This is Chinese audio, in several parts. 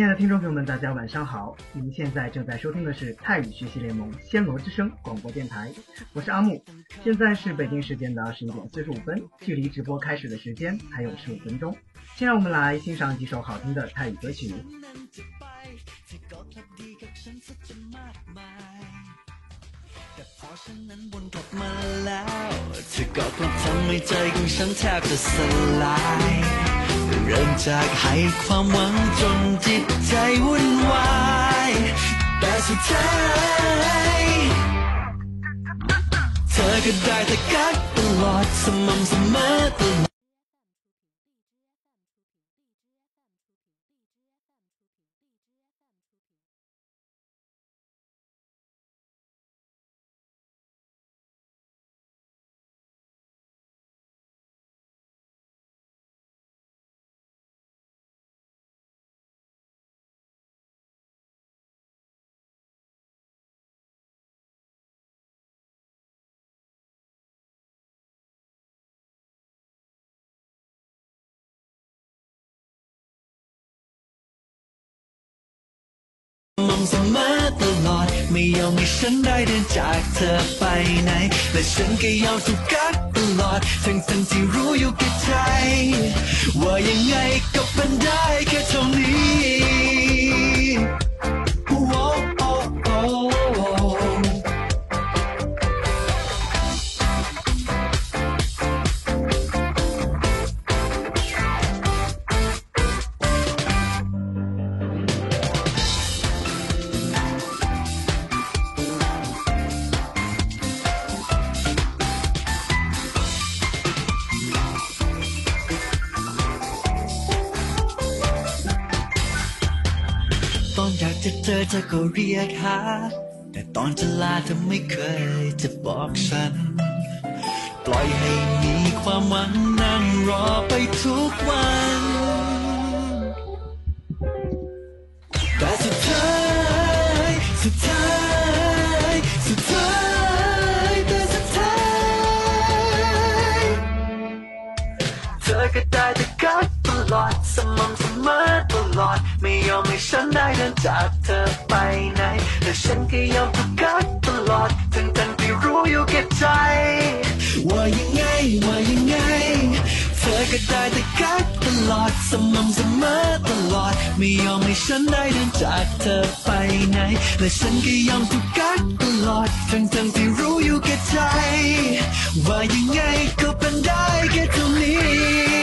亲爱的听众朋友们，大家晚上好！您现在正在收听的是泰语学习联盟暹罗之声广播电台，我是阿木。现在是北京时间的十一点四十五分，距离直播开始的时间还有十五分钟。先让我们来欣赏几首好听的泰语歌曲。 เริ่มจากให้ความหวังจนจิตใจวุ่นวาย แต่สุดท้าย เธอก็ได้แต่กักตลอดสม่ำเสมอตลอด เสมอตลอด ไม่ยอมให้ฉันได้เดินจากเธอไปไหน และฉันก็ยอมถูกกักตลอด ทั้งทั้งที่รู้อยู่กับใจ ว่ายังไงก็เป็นได้แค่เท่านี้ จะเจอเธอก็เรียกหา แต่ตอนจะลาเธอไม่เคยจะบอกฉัน ปล่อยให้มีความหวังนั่งรอไปทุกวัน เดินจากเธอไปไหน แต่ฉันก็ยอมถูกกักตลอดทั้งทั้งที่รู้อยู่แก่ใจ ว่ายังไงว่ายังไง เธอก็ได้แต่กักตลอดสม่ำเสมอตลอด ไม่ยอมให้ฉันได้เดินจากเธอไปไหน และฉันก็ยอมถูกกักตลอดทั้งทั้งที่รู้อยู่แก่ใจ ว่ายังไงก็เป็นได้แค่เท่านี้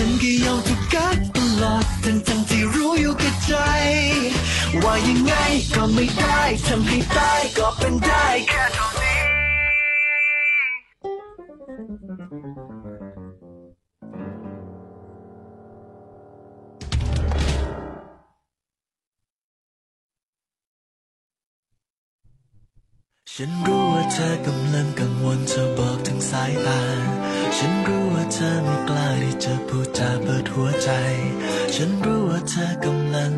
ฉันก็ยอมถูกกักตลอดทั้งทั้งที่รู้อยู่กับใจ ว่ายังไงก็ไม่ได้ทำให้ตายก็เป็นได้แค่เท่านี้ ฉันรู้ว่าเธอกำลังกังวลเธอบอกถึงสายตา ฉันรู้ว่าเธอไม่กล้าที่จะ จาเปิดหัวใจ ฉันรู้ว่าเธอกำลัง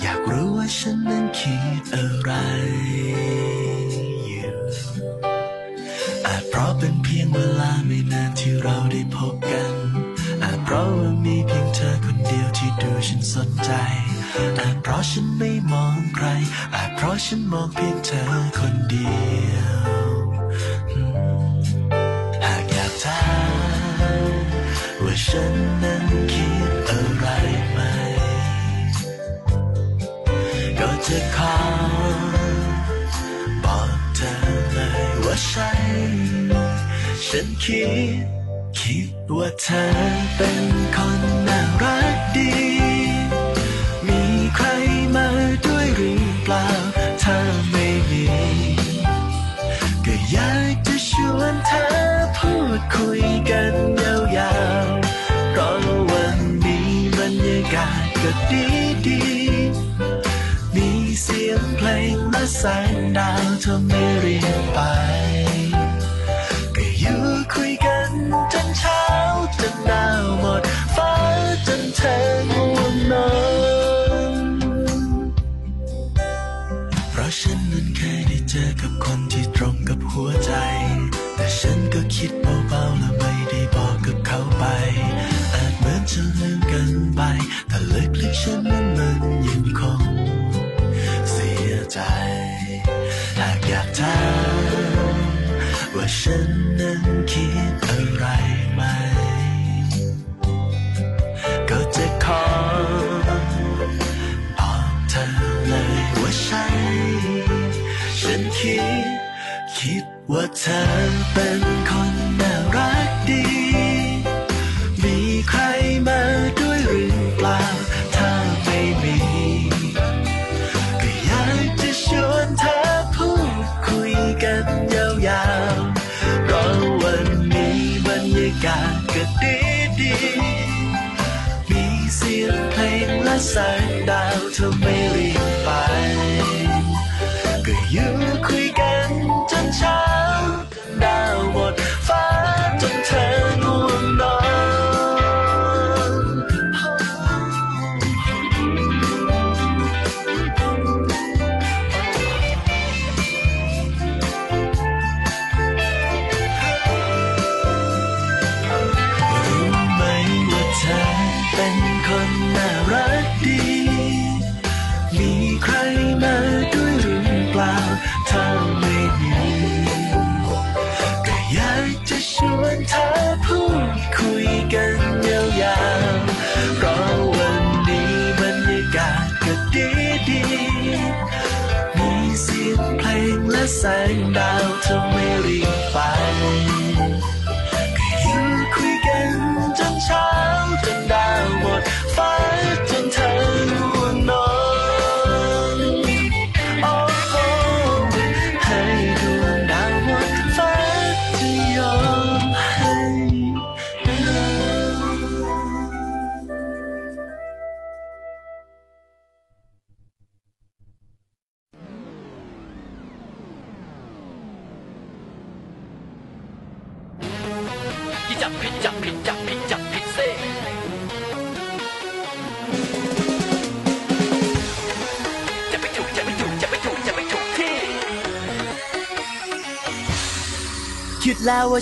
อยากรู้ว่าฉันนั้นคิดอะไรอยู่อาจเพราะเป็นเพียงเวลาไม่นานที่เราได้พบกัน อาจเพราะว่ามีเพียงเธอคนเดียวที่ดูฉันสนใจ อาจเพราะฉันไม่มองใคร อาจเพราะฉันมองเพียงเธอคนเดียว ฉันนั้นคิดอะไรไหม ก็จะขอบอกเธอเลยว่าใช่ฉันคิด คิดว่าเธอเป็นคนน่ารักดี มีใครมาด้วยหรือเปล่า ถ้าไม่มี ก็อยากจะชวนเธอพูดคุยกัน ก็ดีดี มีเสียงเพลงและแสงดาวเธอไม่เรียนไป ฉันนั้นมันยังคงเสียใจ หากอยากถามว่าฉันนั้นคิดอะไรไหม ก็จะขอบอกเธอเลยว่าใช่ฉันคิด คิดว่าเธอเป็นคน และแสงดาวเธ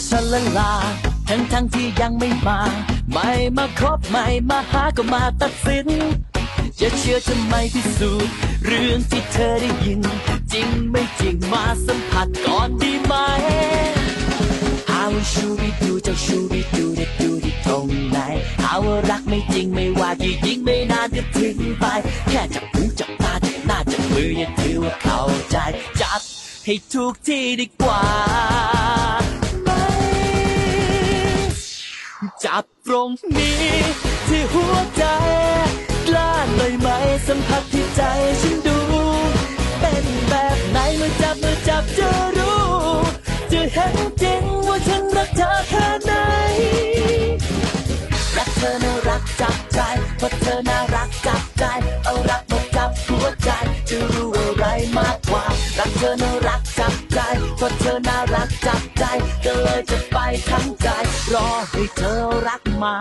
ดแล้วว่าฉันละลา ทั้งทั้งที่ยังไม่มา ไม่มาคบไม่มาหาก็มาตัดสิน จะเชื่อจะไม่พิสูจน์เรื่องที่เธอได้ยิน จริงไม่จริงมาสัมผัสก่อนดีไหมหาว่าชูบิดูเจ้าชูบิดูเด็ดดูที่ตรงไหนหาว่ารักไม่จริงไม่ว่ากี่ยิงไม่นานก็ถึงไป แค่จับหูจับตาจับหน้าจับมืออย่าถือว่าเข้าใจจับให้ถูกที่ดีกว่า จับตรงนี้ ที่หัวใจ กล้าหน่อยไหมสัมผัสที่ใจฉันดู เป็นแบบไหนเมื่อจับเมื่อจับจะรู้ จะเห็นจริงว่าฉันรักเธอแค่ไหน รักเธอน่ารักจับใจเพราะเธอน่ารักจับใจ เอารักมาจับหัวใจ จะรู้อะไรมากกว่า รักเธอน่ารักจับใจเพราะเธอน่ารักจับใจก็เลยจะไปทั้งใจ รอให้เธอรักมา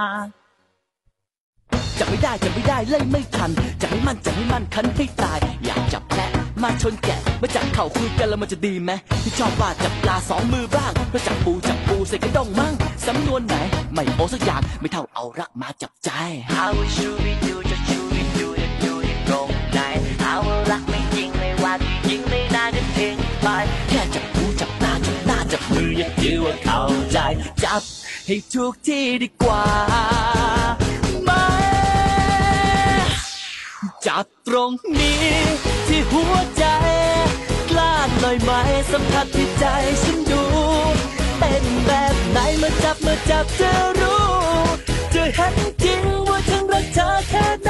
จะไม่ได้จะไม่ได้เล่นไม่ทันจะไม่มั่นจะไม่มั่นคันให้ตาย อยากจับแพะมาชนแกะมาจับเข่าคุยกันแล้วมันจะดีไหมที่ชอบว่าจับปลาสองมือบ้างเพราะจับปูจับปูใส่กระด้งมั่งสำนวนไหน ไม่โอสักอย่างไม่เท่าเอารักมาจับใจ How you we do จะชูวิดูจะดูที่ ตรงไหน How รักไม่จริงไม่ว่าจริงไม่น่าจะทิ้งไปแค่จับหูจับตาจับหน้าจับมืออย่าถือว่าเข้าใจจับให้ถูกที่ดีกว่าไหมจับตรงนี้ ที่หัวใจกล้าหน่อยไหมสัมผัสที่ใจฉันดูเป็นแบบไหนเมื่อจับเมื่อจับจะรู้จะเห็นจริงว่าฉันรักเธอแค่ไหน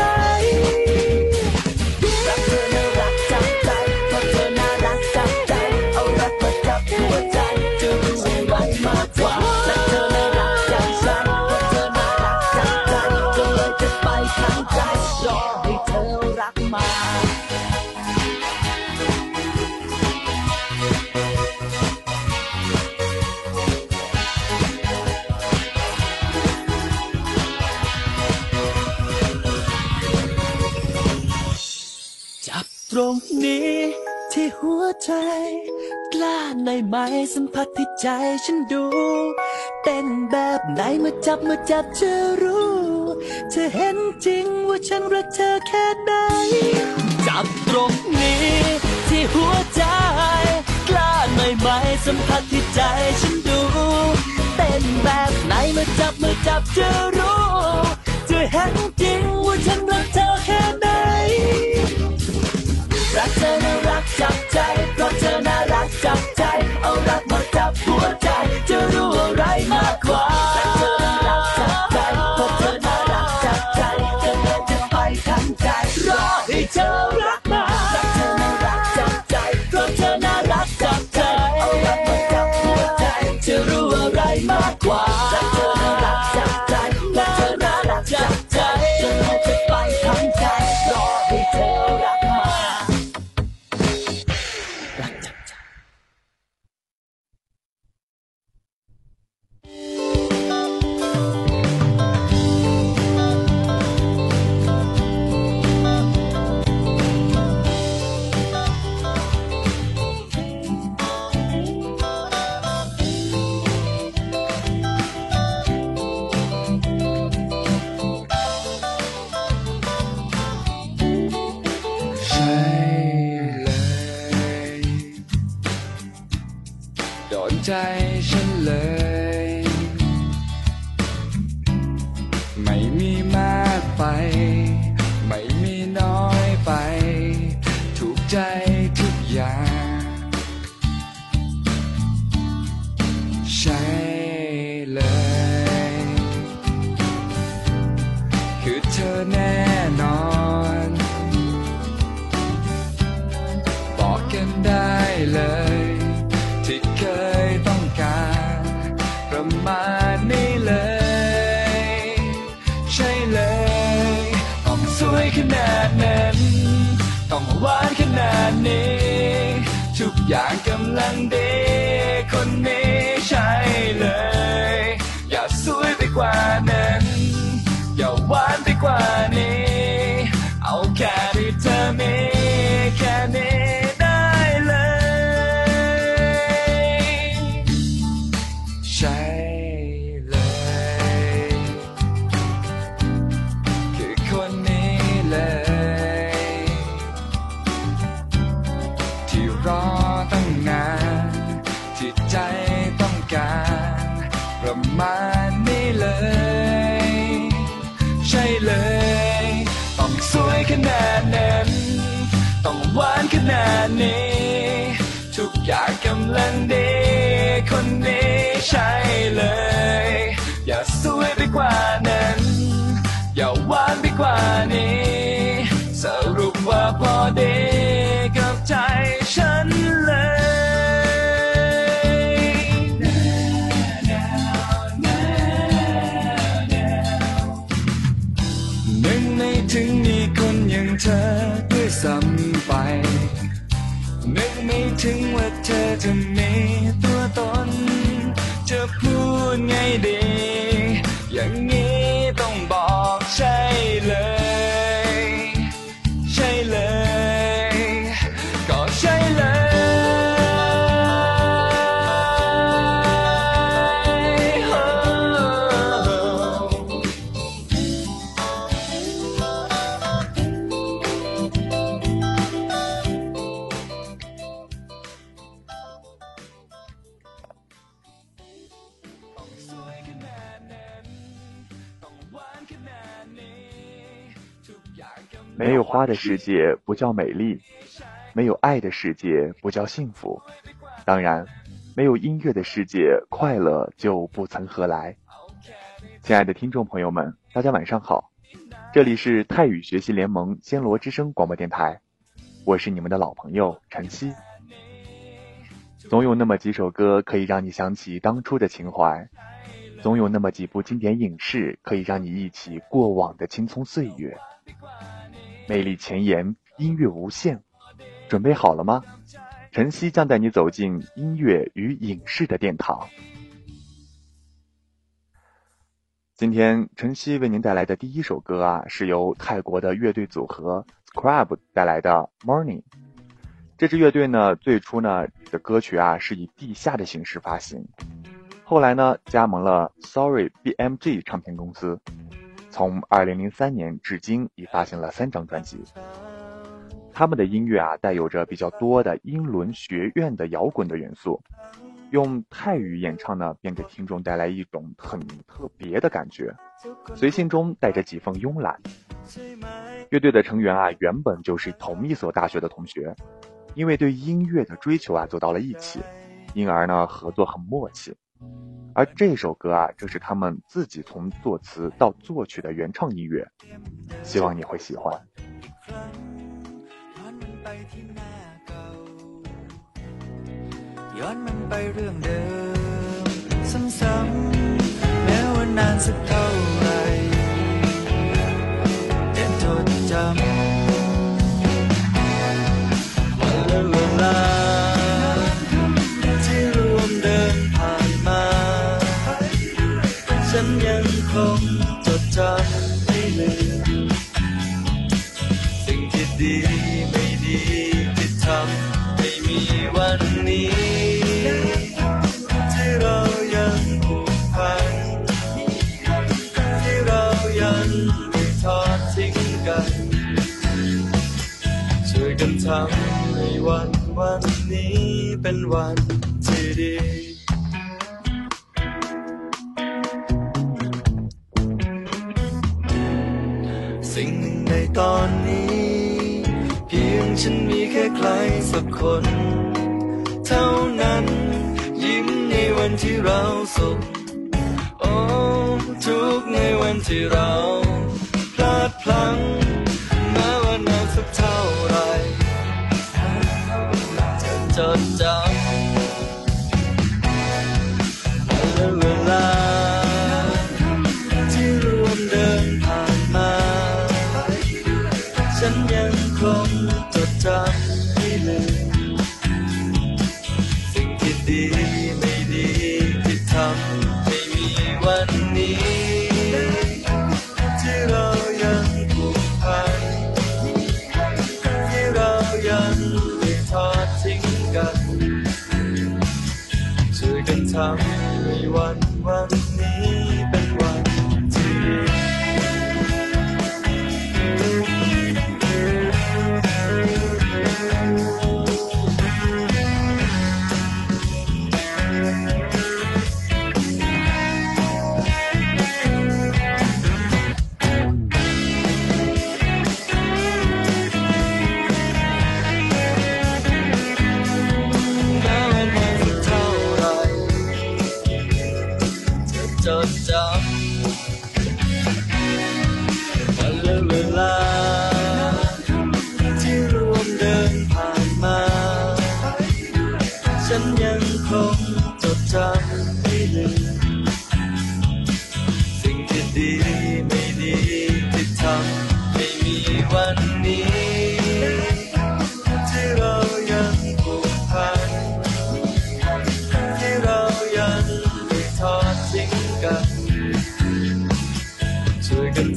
หัวใจจะรู้อะไรมากกว่ารักเธอน่รักจับใจเพราะเธอน่ารักจับใจก็เลยจะไปทั้งใจรอให้เธอรักมา จับตรงนี้ที่หัวใจ ล้าในอยไหมสัมผัสที่ใจฉันดูเป็นแบบไหนเมื่อจับเมื่อจับจะรู้จะเห็นจริงว่าฉันรักเธอแค่ไหนจากตรงนี้ ที่หัวใจ กล้าหน่อยไหมสัมผัสที่ใจฉันดู เต้นแบบไหนมาจับมาจับจะรู้จะเห็นจริงว่าฉันรักเธอ จับใจ เอารักมาจับหัวใจ โดนใจฉันเลย 花的世界不叫美丽，没有爱的世界不叫幸福，当然，没有音乐的世界快乐就不曾何来。亲爱的听众朋友们，大家晚上好，这里是泰语学习联盟暹罗之声广播电台，我是你们的老朋友晨曦。总有那么几首歌可以让你想起当初的情怀，总有那么几部经典影视可以让你忆起过往的青葱岁月。魅力前沿，音乐无限，准备好了吗？晨曦将带你走进音乐与影视的殿堂。今天晨曦为您带来的第一首歌啊，是由泰国的乐队组合 Scrub 带来的《Morning》。这支乐队呢，最初呢的歌曲啊是以地下的形式发行，后来呢加盟了 Sorry BMG 唱片公司。从2003年至今已发行了三张专辑。他们的音乐啊，带有着比较多的英伦学院的摇滚的元素，用泰语演唱呢，便给听众带来一种很特别的感觉，随性中带着几分慵懒。乐队的成员啊，原本就是同一所大学的同学，因为对音乐的追求啊，走到了一起，因而呢，合作很默契。而这首歌啊，正是他们自己从作词到作曲的原创音乐，希望你会喜欢。ย้อนมันไปเรื่องเดิมซ้ำๆแม้ว่านานสักเท่าไหร เป็นวันที่ดีสิ่งหนึ่งในตอนนี้ เพียงฉันมีแค่ใครสักคน เท่านั้น ยิ้มในวันที่เราสุขโอ้ทุกในวันที่เรา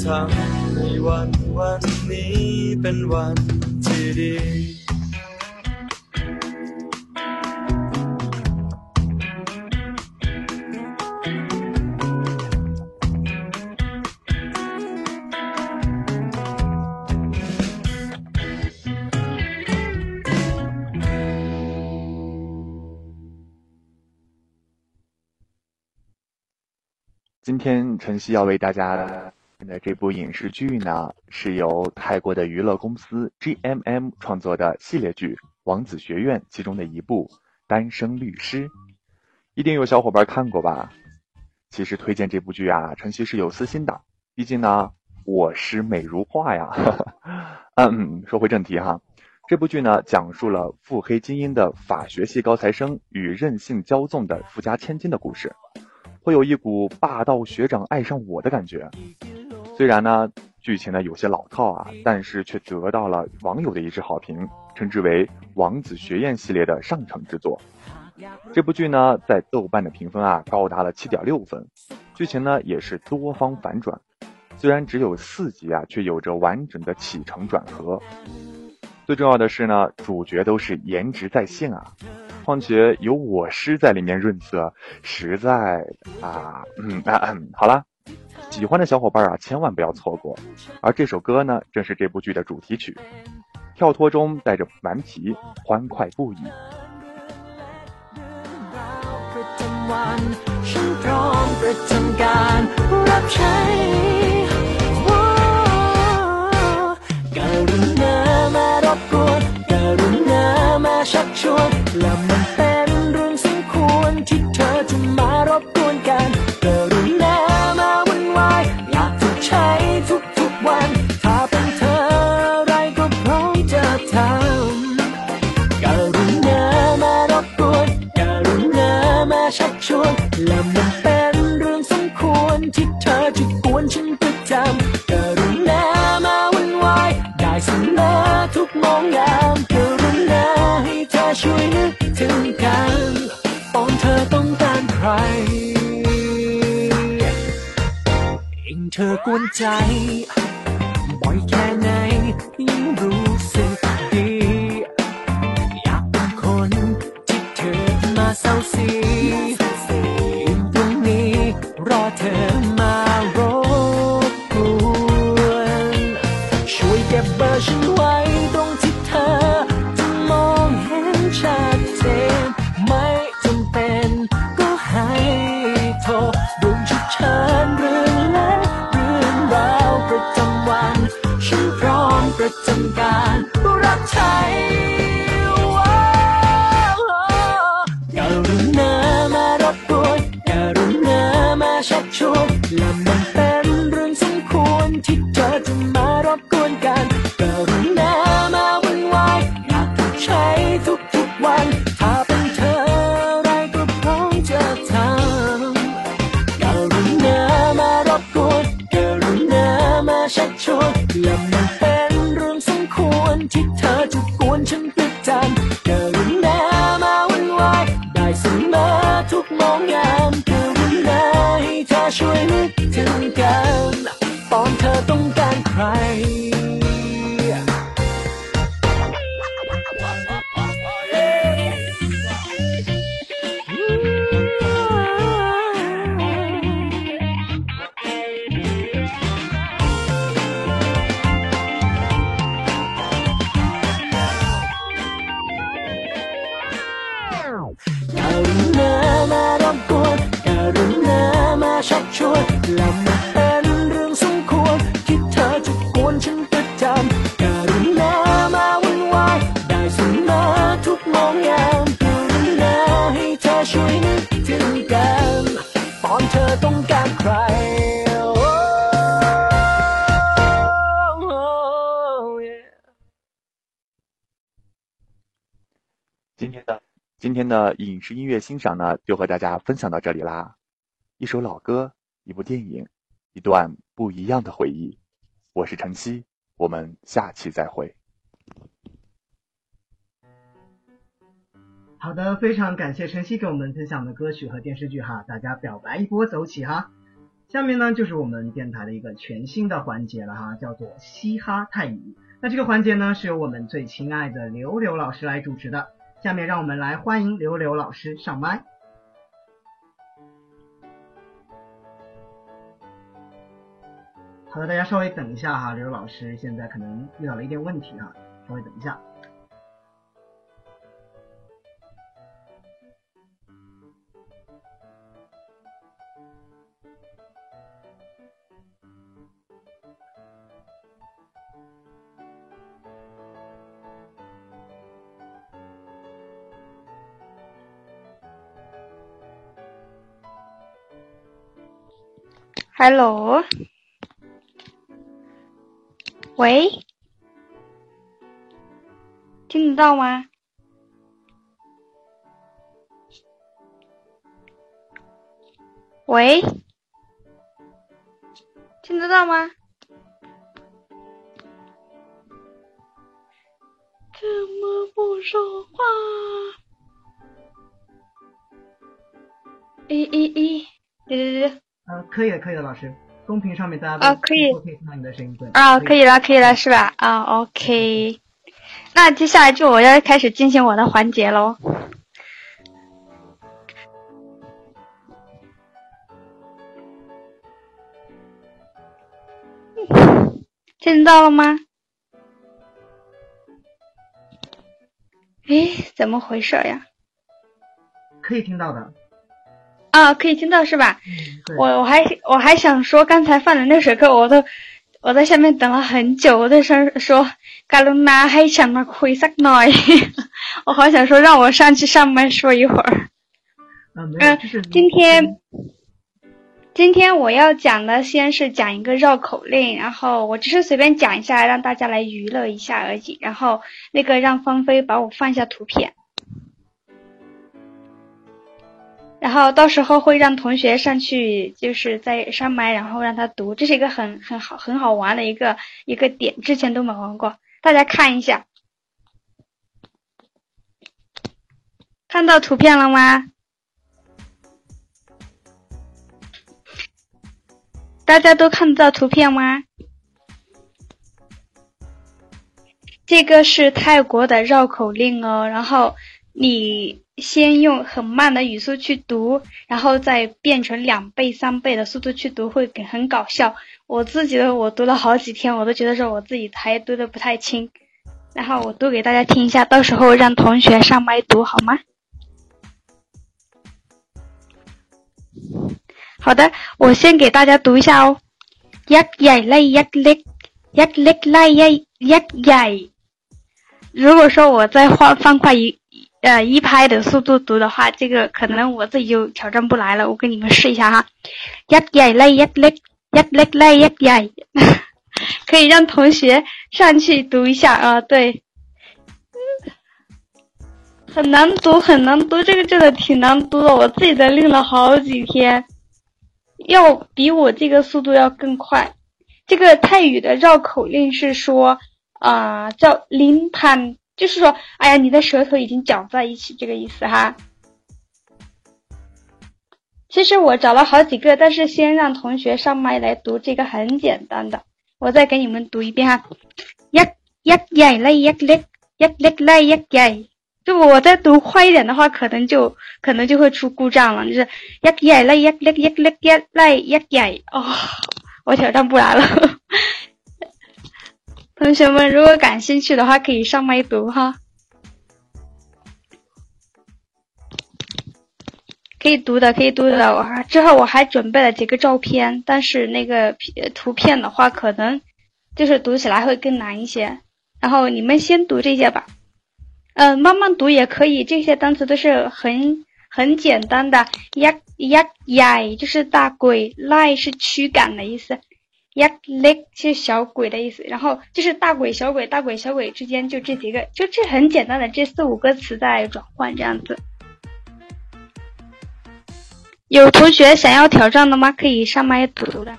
ทำให้วันวันนี้เป็นวันที่ดี 今天晨曦要为大家 的这部影视剧呢，是由泰国的娱乐公司 GMM 创作的系列剧《王子学院》其中的一部《单身律师》，一定有小伙伴看过吧？其实推荐这部剧啊，晨曦是有私心的，毕竟呢，我师美如画呀。嗯，说回正题哈，这部剧呢，讲述了腹黑精英的法学系高材生与任性骄纵的富家千金的故事。会有一股霸道学长爱上我的感觉。虽然呢，剧情呢有些老套啊，但是却得到了网友的一致好评，称之为《王子学院》系列的上乘之作。这部剧呢，在豆瓣的评分啊高达了七点六分，剧情呢也是多方反转。虽然只有四集啊，却有着完整的起承转合。最重要的是呢，主角都是颜值在线啊。况且有我师在里面润色，实在啊，嗯啊嗯，好了，喜欢的小伙伴啊，千万不要错过。而这首歌呢，正是这部剧的主题曲，跳脱中带着顽皮，欢快不已。ประจำวันฉันพร้อมประจำการรับใช้โอ้กรุณามารบกวนกรุณามาชักชวนและมันเป็นเรื่องสมควรที่เธอจะมารบกวนกัน วนและมันเป็นเรื่องสมควรที่เธอจะกวนฉันประจำกรุณามาวุ่นวายได้เสมอทุกมองยามกรุณาให้เธอช่วยนึกถึงกันตอนเธอต้องการใครเองเธอกวนใจ 天的今天的影视音乐欣赏呢，就和大家分享到这里啦。一首老歌，一部电影，一段不一样的回忆。我是晨曦，我们下期再会。好的，非常感谢晨曦给我们分享的歌曲和电视剧哈，大家表白一波走起哈。下面呢就是我们电台的一个全新的环节了哈，叫做嘻哈泰语。那这个环节呢是由我们最亲爱的刘刘老师来主持的。下面让我们来欢迎刘刘老师上麦。好的，大家稍微等一下哈，刘老师现在可能遇到了一点问题哈，稍微等一下。Hello，喂，听得到吗？喂，听得到吗？怎么不说话？咦咦咦，对对对。啊，可以的，可以的，老师。公屏上面大家都、啊、可以可以听到你的声音，对。啊，可以了，可以了，是吧？啊，OK。那接下来就我要开始进行我的环节喽。听到了吗？诶，怎么回事呀？可以听到的。啊可以听到是吧？我我还我还想说刚才放的那首歌我都我在下面等了很久我在说说嘎隆拉黑抢了灰色耐我好想说让我上去上班说一会儿。嗯今天今天我要讲的先是讲一个绕口令然后我只是随便讲一下让大家来娱乐一下而已然后那个让芳菲把我放一下图片。然后到时候会让同学上去，就是在上麦，然后让他读。这是一个很很好很好玩的一个一个点，之前都没玩过，大家看一下，看到图片了吗？大家都看得到图片吗？这个是泰国的绕口令哦，然后你先用很慢的语速去读，然后再变成两倍、三倍的速度去读，会很搞笑。我自己的，我读了好几天，我都觉得说我自己还读的不太清。然后我读给大家听一下，到时候让同学上麦读好吗？好的，我先给大家读一下哦。呀呀来呀嘞呀嘞来呀呀呀。如果说我再换方块一。呃，一拍的速度读的话，这个可能我自己就挑战不来了。我给你们试一下哈，呀呀来呀来呀来来呀呀，可以让同学上去读一下啊。对，很难读，很难读，这个真的挺难读的。我自己都练了好几天，要比我这个速度要更快。这个泰语的绕口令是说啊，叫林盘。就是说，哎呀，你的舌头已经绞在一起，这个意思哈。其实我找了好几个，但是先让同学上麦来读这个很简单的，我再给你们读一遍哈。呀呀呀来呀来呀来来呀呀，就我再读快一点的话，可能就可能就会出故障了，就是呀呀来呀来呀来呀来呀呀，哦，我挑战不来了。同学们，如果感兴趣的话，可以上麦读哈。可以读的，可以读的。我还之后我还准备了几个照片，但是那个图片的话，可能就是读起来会更难一些。然后你们先读这些吧。呃，慢慢读也可以，这些单词都是很很简单的。呀呀呀就是大鬼，赖是驱赶的意思，一 leg 是小鬼的意思。然后就是大鬼、小鬼、大鬼、小鬼之间就这几个，就这很简单的这四五个词在转换这样子。有同学想要挑战的吗？可以上麦读读的。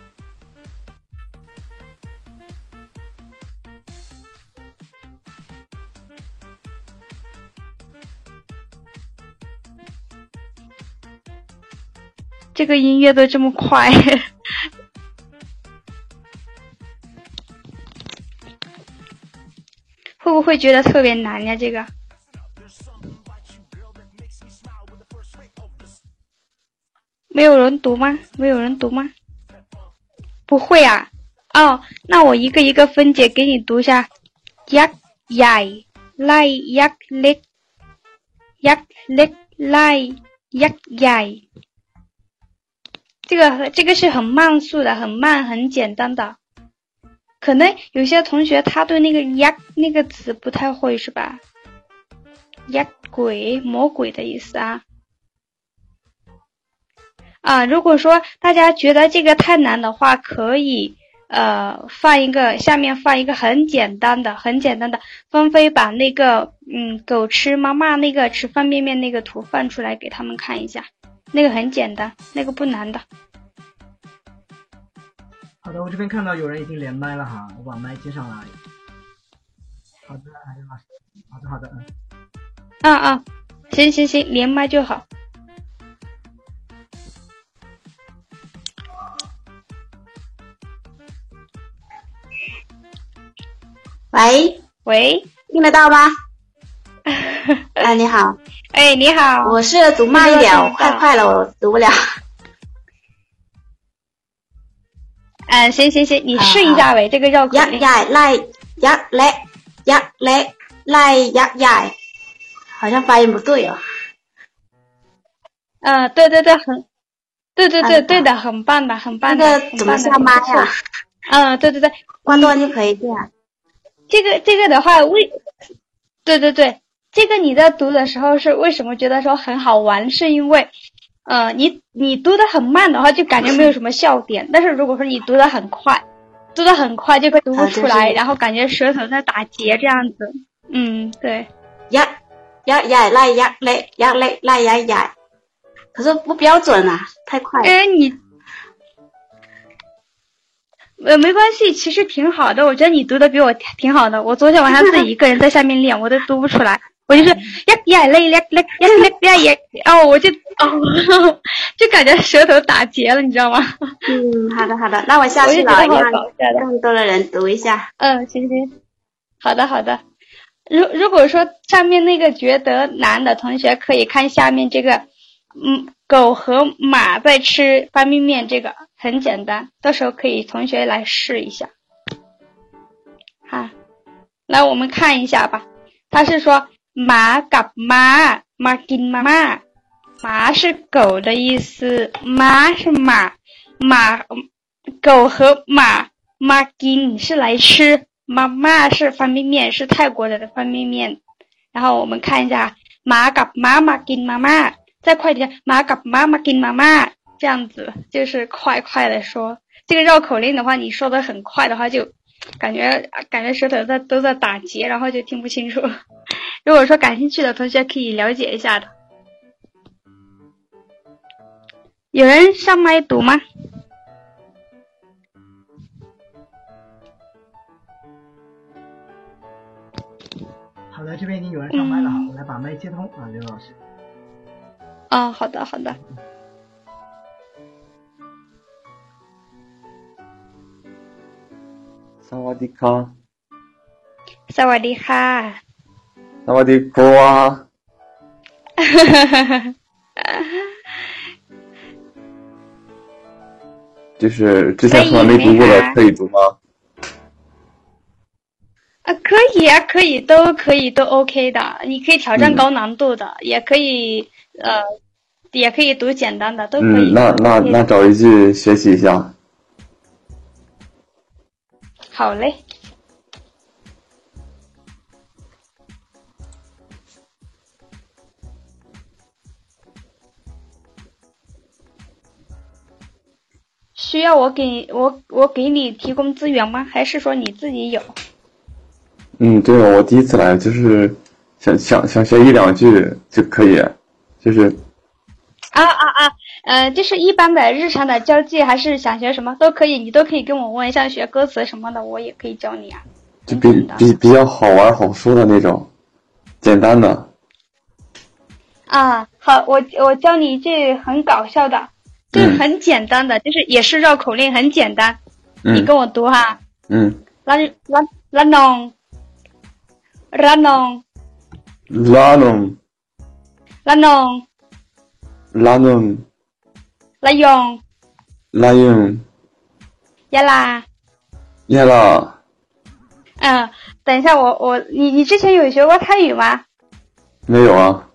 这个音乐都这么快，会不会觉得特别难呀？这个没有人读吗？没有人读吗？不会啊！哦，那我一个一个分解给你读一下：yak yak lie yak leg yak leg lie yak yak。这个这个是很慢速的，很慢，很简单的。可能有些同学他对那个“呀”那个词不太会，是吧？“呀鬼”魔鬼的意思啊。啊，如果说大家觉得这个太难的话，可以呃放一个下面放一个很简单的、很简单的。芳菲把那个嗯狗吃妈妈那个吃方便面那个图放出来给他们看一下。那个很简单，那个不难的。好的，我这边看到有人已经连麦了哈，我把麦接上来。好的，还有老师，好的好的，嗯。啊啊，行行行，连麦就好。喂喂，听得到吗？哎，你好，哎，你好，我是读慢一点，我快快了，我读不了。嗯，行行行，你试一下呗，这个绕口令。呀呀来呀来呀来来呀呀，好像发音不对哦。嗯，对对对，很，对对对嗯对的，很棒的，很棒的，那个怎么下麦呀？嗯，对对对，关断就可以这样。这个这个的话，为，对对对，这个你在读的时候是为什么觉得说很好玩？是因为，呃，你你读的很慢的话，就感觉没有什么笑点。但是如果说你读的很快，读的很快就会读不出来，然后感觉舌头在打结这样子。嗯，对，呀呀呀来呀来呀来来呀呀，可是不标准啊，太快了。哎，你，呃，没关系，其实挺好的。我觉得你读的比我挺挺好的。我昨天晚上自己一个人在下面练，我都读不出来。我就是呀呀嘞嘞嘞呀嘞呀呀，哦，我就 哦，就感觉舌头打结了，你知道吗？嗯，好的好的，那我下我就去了，让觉得好搞笑的。更多的人读一下。嗯，行行，好的好的。如如果说上面那个觉得难的同学，可以看下面这个，嗯，狗和马在吃方便面，这个很简单，到时候可以同学来试一下。好，来我们看一下吧。他是说马กับ马马กินมา 马是狗的意思，马是马，马狗和马马给你是来吃，妈妈是方便面，是泰国的方便面。然后我们看一下，马嘎妈妈给妈妈，再快点，马嘎妈妈给妈妈，这样子就是快快的说。这个绕口令的话，你说的很快的话，就感觉感觉舌头在都在打结，然后就听不清楚。如果说感兴趣的同学可以了解一下的。有人上麦读吗？好的这边已经有人上麦了我来把麦接通啊刘老师。啊好的好的。萨瓦迪卡。萨瓦迪卡。萨瓦迪卡。萨瓦迪卡啊哈哈哈哈哈就是之前从来没读过的，可以读吗？啊，可以啊，可以，都可以，都 OK 的。你可以挑战嗯高难度的，也可以，呃，也可以读简单的，都可以。嗯，那那那找一句学习一下。好嘞。需要我给我我给你提供资源吗？还是说你自己有？嗯，对，我第一次来，就是想想想学一两句就可以，就是啊啊啊！呃，就是一般的日常的交际，还是想学什么都可以，你都可以跟我问，像学歌词什么的，我也可以教你啊。就比比比较好玩好说的那种，简单的。啊，好，我我教你一句很搞笑的，就是很简单的，就是也是绕口令，很简单，你嗯跟我读哈。嗯，拉拉拉农，拉农，拉农拉农，拉农拉用拉用呀啦。耶啦，嗯，等一下，我我你你之前有学过泰语吗？没有啊？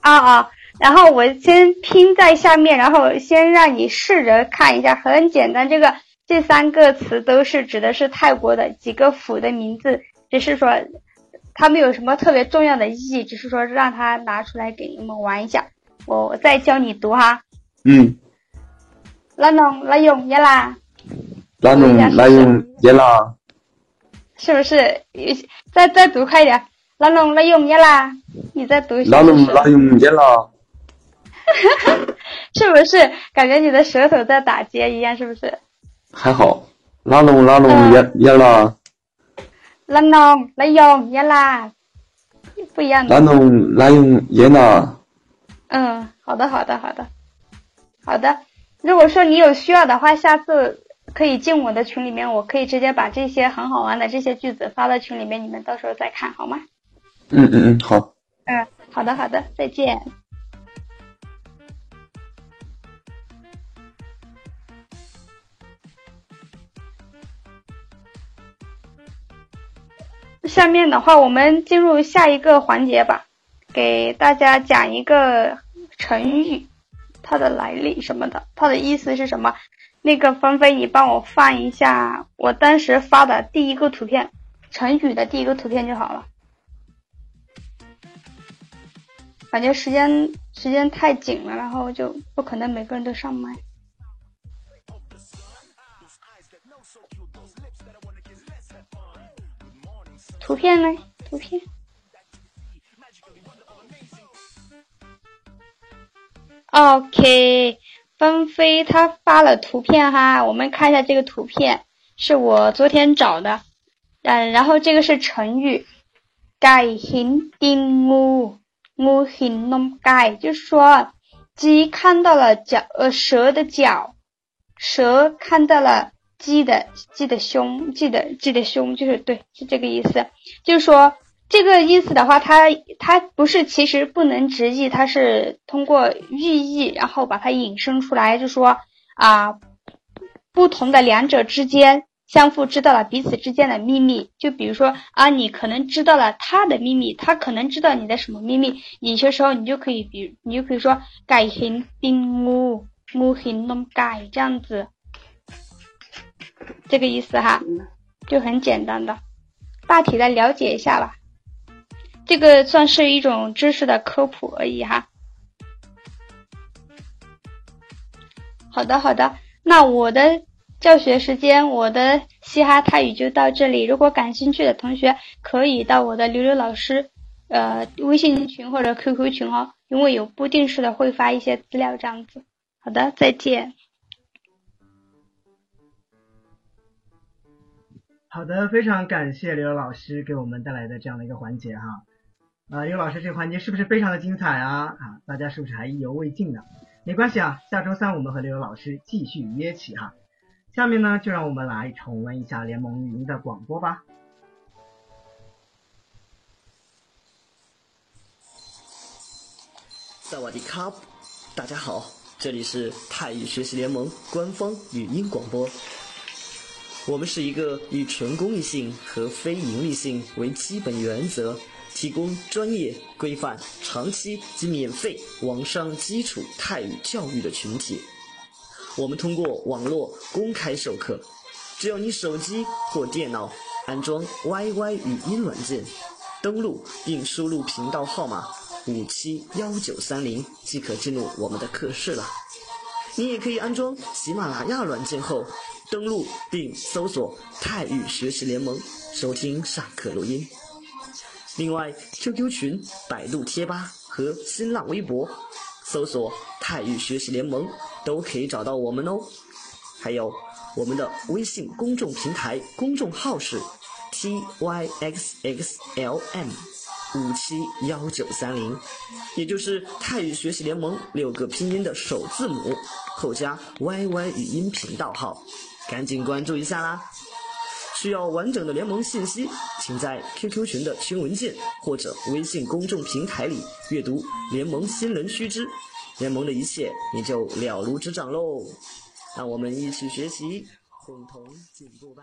啊啊，然后我先拼在下面，然后先让你试着看一下，很简单。这个这三个词都是指的是泰国的几个府的名字，只是说它没有什么特别重要的意义，只是说让它拿出来给你们玩一下。我我再教你读哈，嗯，拉侬拉永耶啦，拉侬拉永耶啦，是不是？再再读快一点，拉侬拉永耶啦，你再读一下。拉试试农拉用耶啦，是不是感觉你的舌头在打结一样？是不是？还好。拉拢拉拢耶耶啦，拉拢拉用耶啦，不一样的。拉拢拉用耶啦。嗯，好的，好的，好的，好的。如果说你有需要的话，下次可以进我的群里面，我可以直接把这些很好玩的这些句子发到群里面，你们到时候再看好吗？嗯嗯嗯，好。嗯，好的，好的，再见。下面的话，我们进入下一个环节吧，给大家讲一个成语，它的来历什么的，它的意思是什么？那个芳菲，你帮我放一下我当时发的第一个图片，成语的第一个图片就好了。感觉时间时间太紧了，然后就不可能每个人都上麦。图片呢？图片。OK，芳菲她发了图片哈，我们看一下这个图片，是我昨天找的，嗯，然后这个是成语，盖行丁木。我很能改，就是说，鸡看到了脚，呃，蛇的脚，蛇看到了鸡的鸡的胸，鸡的鸡的胸，就是对，是这个意思。就是说，这个意思的话，它它不是其实不能直译，它是通过寓意，然后把它引申出来，就说啊，不同的两者之间。相互知道了彼此之间的秘密，就比如说啊，你可能知道了他的秘密，他可能知道你的什么秘密，有些时候你就可以，比你就可以说改行并我我行弄改这样子，这个意思哈，就很简单的，大体的了解一下吧，这个算是一种知识的科普而已哈。好的好的，那我的。教学时间，我的嘻哈泰语就到这里。如果感兴趣的同学，可以到我的刘刘老师呃微信群或者 QQ 群哦，因为有不定时的会发一些资料这样子。好的，再见。好的，非常感谢刘老师给我们带来的这样的一个环节哈。啊，刘老师这个环节是不是非常的精彩啊？啊，大家是不是还意犹未尽呢？没关系啊，下周三我们和刘老师继续约起哈。下面呢，就让我们来重温一下联盟语音的广播吧。萨瓦迪卡，大家好，这里是泰语学习联盟官方语音广播。我们是一个以纯公益性和非盈利性为基本原则，提供专业、规范、长期及免费网上基础泰语教育的群体。我们通过网络公开授课，只要你手机或电脑安装 YY 语音软件，登录并输入频道号码五七幺九三零，即可进入我们的课室了。你也可以安装喜马拉雅软件后，登录并搜索泰语学习联盟，收听上课录音。另外，QQ 群、百度贴吧和新浪微博。搜索泰语学习联盟都可以找到我们哦，还有我们的微信公众平台公众号是 t y x x l m 五七幺九三零，也就是泰语学习联盟六个拼音的首字母后加 y y 语音频道号，赶紧关注一下啦！需要完整的联盟信息，请在 QQ 群的群文件或者微信公众平台里阅读联盟新人须知，联盟的一切你就了如指掌喽！让我们一起学习，共同进步吧。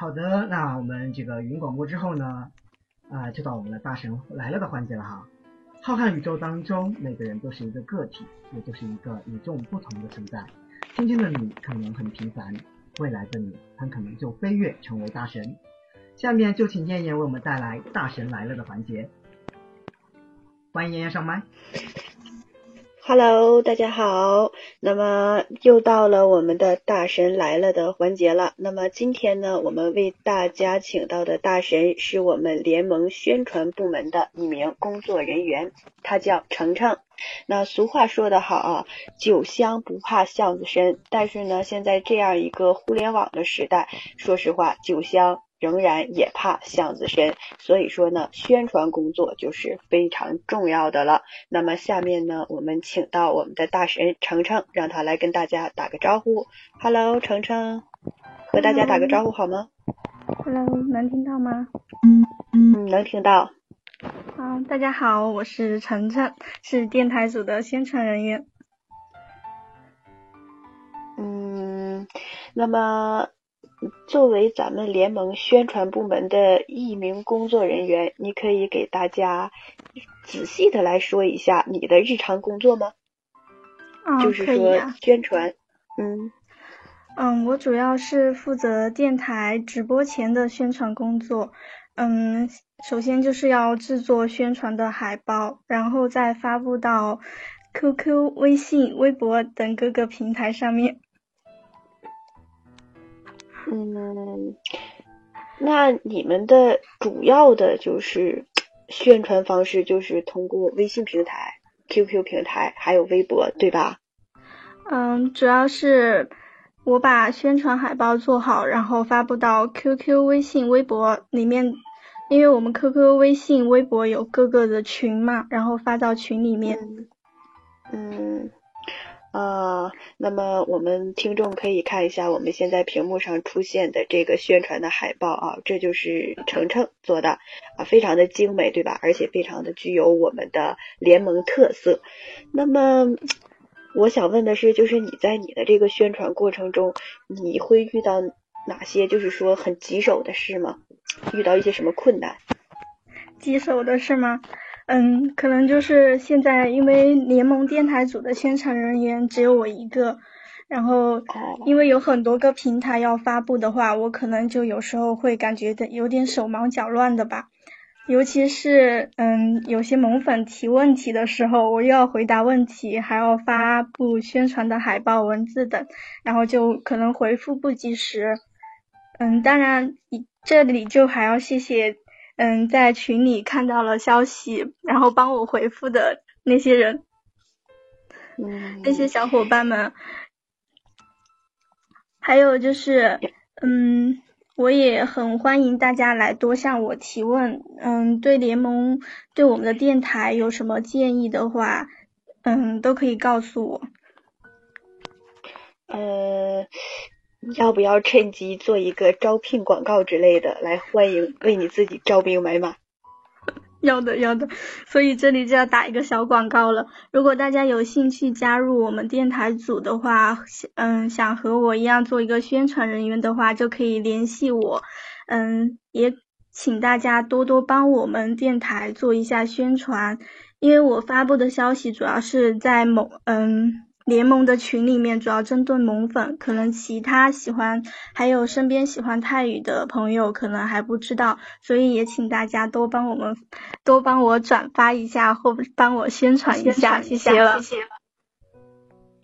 好的，那我们这个语音广播之后呢，啊，就到我们的大神来了的环节了哈。浩瀚宇宙当中，每个人都是一个个体，也就是一个与众不同的存在。今天的你可能很平凡，未来的你很可能就飞跃成为大神。下面就请燕燕为我们带来大神来了的环节，欢迎燕燕上麦。Hello，大家好。那么又到了我们的大神来了的环节了。那么今天呢，我们为大家请到的大神是我们联盟宣传部门的一名工作人员，他叫程程。那俗话说得好啊，酒香不怕巷子深。但是呢，现在这样一个互联网的时代，说实话，酒香。仍然也怕巷子深，所以说呢，宣传工作就是非常重要的了。那么下面呢，我们请到我们的大神程程，让他来跟大家打个招呼。Hello，程程，和大家打个招呼好吗？Hello，能听到吗？嗯，能听到。啊，大家好，我是程程，是电台组的宣传人员。嗯，那么作为咱们联盟宣传部门的一名工作人员，你可以给大家仔细的来说一下你的日常工作吗？啊，就是说。宣传，嗯嗯，我主要是负责电台直播前的宣传工作。嗯，首先就是要制作宣传的海报，然后再发布到 QQ、微信、微博等各个平台上面。嗯，那你们的主要的就是宣传方式就是通过微信平台、QQ 平台还有微博，对吧？嗯，主要是我把宣传海报做好，然后发布到 QQ、微信、微博里面，因为我们 QQ、微信、微博有各个的群嘛，然后发到群里面。嗯，啊，那么我们听众可以看一下我们现在屏幕上出现的这个宣传的海报啊，这就是程程做的啊，非常的精美，对吧？而且非常的具有我们的联盟特色。那么我想问的是，就是你在你的这个宣传过程中，你会遇到哪些就是说很棘手的事吗？遇到一些什么困难？棘手的事吗？嗯，可能就是现在因为联盟电台组的宣传人员只有我一个，然后因为有很多个平台要发布的话，我可能就有时候会感觉的有点手忙脚乱的吧。尤其是嗯，有些萌粉提问题的时候，我又要回答问题，还要发布宣传的海报、文字等，然后就可能回复不及时。嗯，当然，这里就还要谢谢嗯，在群里看到了消息，然后帮我回复的那些人，嗯，那些小伙伴们，还有就是，嗯，我也很欢迎大家来多向我提问，嗯，对联盟对我们的电台有什么建议的话，嗯，都可以告诉我。呃，要不要趁机做一个招聘广告之类的，来欢迎为你自己招兵买马？要的，要的，所以这里就要打一个小广告了。如果大家有兴趣加入我们电台组的话，嗯，想和我一样做一个宣传人员的话，就可以联系我。嗯，也请大家多多帮我们电台做一下宣传，因为我发布的消息主要是在某嗯。联盟的群里面主要针对萌粉，可能其他喜欢还有身边喜欢泰语的朋友可能还不知道，所以也请大家多帮我们多帮我转发一下或帮我宣传一下，谢谢了。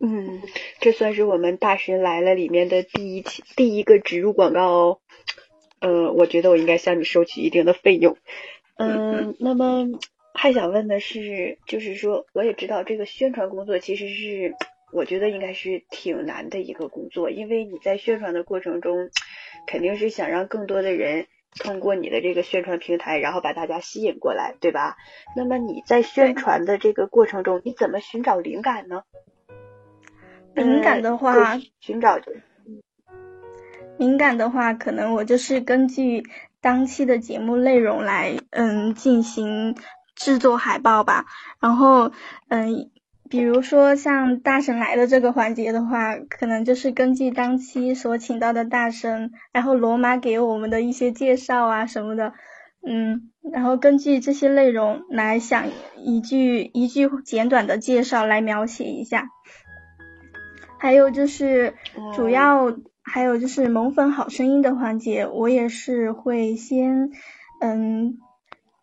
嗯，这算是我们大神来了里面的第一期第一个植入广告哦。呃，我觉得我应该向你收取一定的费用。嗯，那么还想问的是，就是说我也知道这个宣传工作其实是。我觉得应该是挺难的一个工作，因为你在宣传的过程中，肯定是想让更多的人通过你的这个宣传平台，然后把大家吸引过来，对吧？那么你在宣传的这个过程中，你怎么寻找灵感呢？灵感的话，呃、寻找灵感的话，可能我就是根据当期的节目内容来，嗯，进行制作海报吧。然后，嗯。比如说像大神来的这个环节的话，可能就是根据当期所请到的大神，然后罗马给我们的一些介绍啊什么的，嗯，然后根据这些内容来想一句一句简短的介绍来描写一下。还有就是主要还有就是萌粉好声音的环节，我也是会先嗯。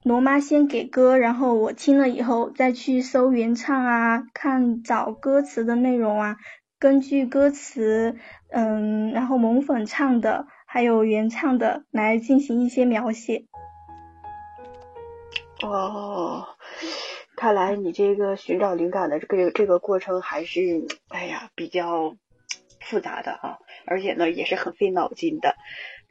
罗妈先给歌，然后我听了以后再去搜原唱啊，看找歌词的内容啊，根据歌词，嗯，然后萌粉唱的还有原唱的来进行一些描写。哦，看来你这个寻找灵感的这个这个过程还是，哎呀，比较复杂的啊，而且呢也是很费脑筋的。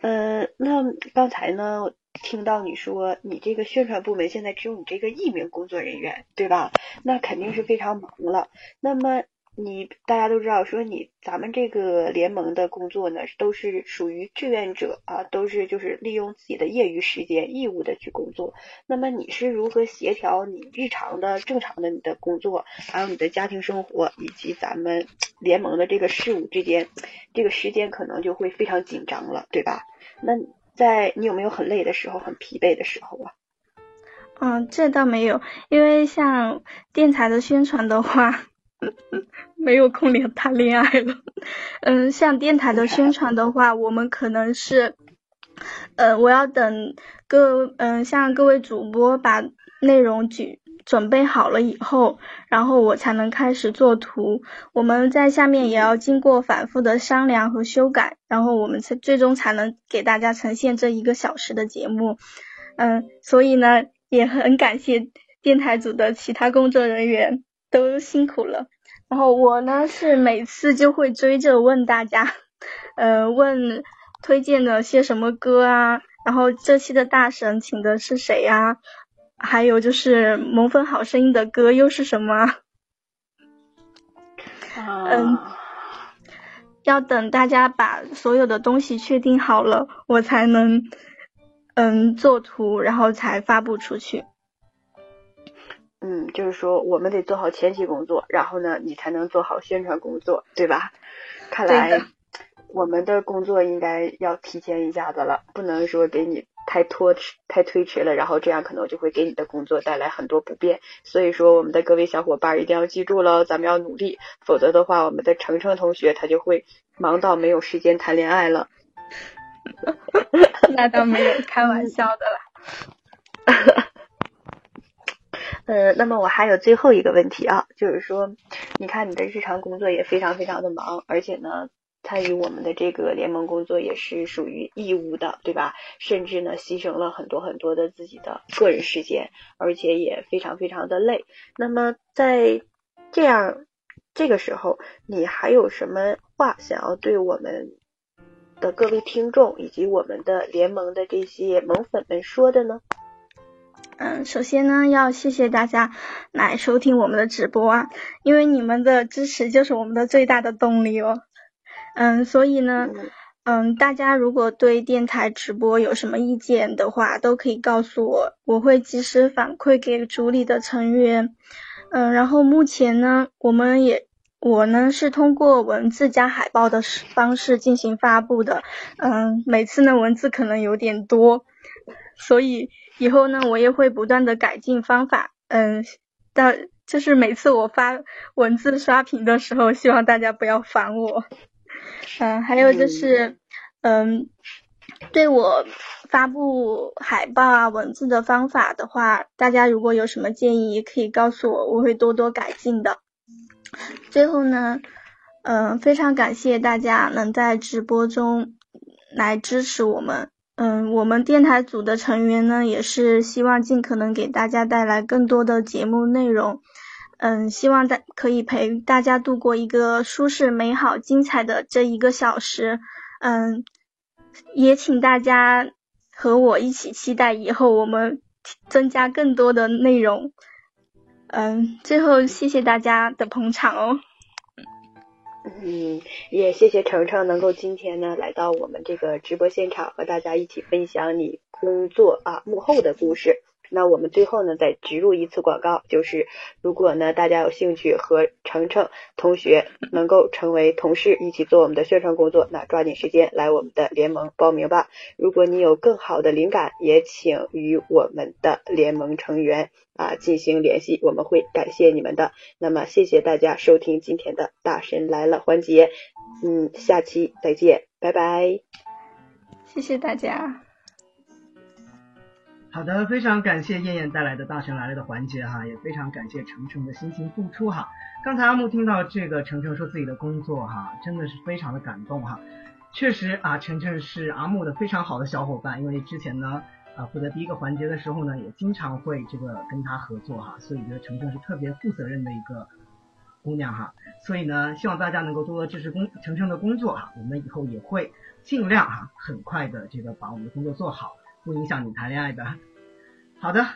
嗯、呃，那刚才呢？听到你说你这个宣传部门现在只有你这个一名工作人员，对吧？那肯定是非常忙了。那么你大家都知道，说你咱们这个联盟的工作呢，都是属于志愿者啊，都是就是利用自己的业余时间义务的去工作。那么你是如何协调你日常的正常的你的工作，还有你的家庭生活，以及咱们 联盟的这个事务之间，这个时间可能就会非常紧张了，对吧？那在你有没有很累的时候，很疲惫的时候啊？嗯，这倒没有，因为像电台的宣传的话。没有空聊谈恋爱了。嗯，像电台的宣传的话，我们可能是，呃，我要等各嗯，像各位主播把内容举准备好了以后，然后我才能开始做图。我们在下面也要经过反复的商量和修改，然后我们才最终才能给大家呈现这一个小时的节目。嗯，所以呢，也很感谢电台组的其他工作人员。都辛苦了，然后我呢是每次就会追着问大家，呃，问推荐的些什么歌啊，然后这期的大神请的是谁呀？还有就是萌粉好声音的歌又是什么？嗯，要等大家把所有的东西确定好了，我才能嗯做图，然后才发布出去。嗯，就是说我们得做好前期工作，然后呢，你才能做好宣传工作，对吧？看来我们的工作应该要提前一下子了，不能说给你太拖迟、太推迟了，然后这样可能就会给你的工作带来很多不便。所以说，我们的各位小伙伴一定要记住喽，咱们要努力，否则的话，我们的程程同学他就会忙到没有时间谈恋爱了。那倒没有，开玩笑的啦。呃，那么我还有最后一个问题啊，就是说，你看你的日常工作也非常非常的忙，而且呢，参与我们的这个联盟工作也是属于义务的，对吧？甚至呢，牺牲了很多很多的自己的个人时间，而且也非常非常的累。那么在这样这个时候，你还有什么话想要对我们的各位听众以及我们的联盟的这些萌粉们说的呢？嗯，首先呢，要谢谢大家来收听我们的直播啊，因为你们的支持就是我们的最大的动力哦。嗯，所以呢，嗯，大家如果对电台直播有什么意见的话，都可以告诉我，我会及时反馈给组里的成员。嗯，然后目前呢，我们也我呢是通过文字加海报的方式进行发布的。嗯，每次呢文字可能有点多，所以。以后呢，我也会不断的改进方法，嗯，到就是每次我发文字刷屏的时候，希望大家不要烦我，嗯，还有就是，嗯，对我发布海报啊文字的方法的话，大家如果有什么建议，也可以告诉我，我会多多改进的。最后呢，嗯，非常感谢大家能在直播中来支持我们。嗯，我们电台组的成员呢，也是希望尽可能给大家带来更多的节目内容。嗯，希望大可以陪大家度过一个舒适、美好、精彩的这一个小时。嗯，也请大家和我一起期待以后我们增加更多的内容。嗯，最后谢谢大家的捧场哦。嗯，也谢谢程程能够今天呢来到我们这个直播现场，和大家一起分享你工作啊幕后的故事。那我们最后呢再植入一次广告，就是如果呢大家有兴趣和程程同学能够成为同事，一起做我们的宣传工作，那抓紧时间来我们的联盟报名吧。如果你有更好的灵感，也请与我们的联盟成员啊进行联系，我们会感谢你们的。那么谢谢大家收听今天的大神来了环节，嗯，下期再见，拜拜。谢谢大家。好的，非常感谢燕燕带来的大神来了的环节哈，也非常感谢程程的辛勤付出哈。刚才阿木听到这个程程说自己的工作哈，真的是非常的感动哈。确实啊，程程是阿木的非常好的小伙伴，因为之前呢啊负责第一个环节的时候呢，也经常会这个跟他合作哈，所以觉得程程是特别负责任的一个姑娘哈。所以呢，希望大家能够多多支持工程程的工作哈，我们以后也会尽量哈，很快的这个把我们的工作做好。不影响你谈恋爱的。好的，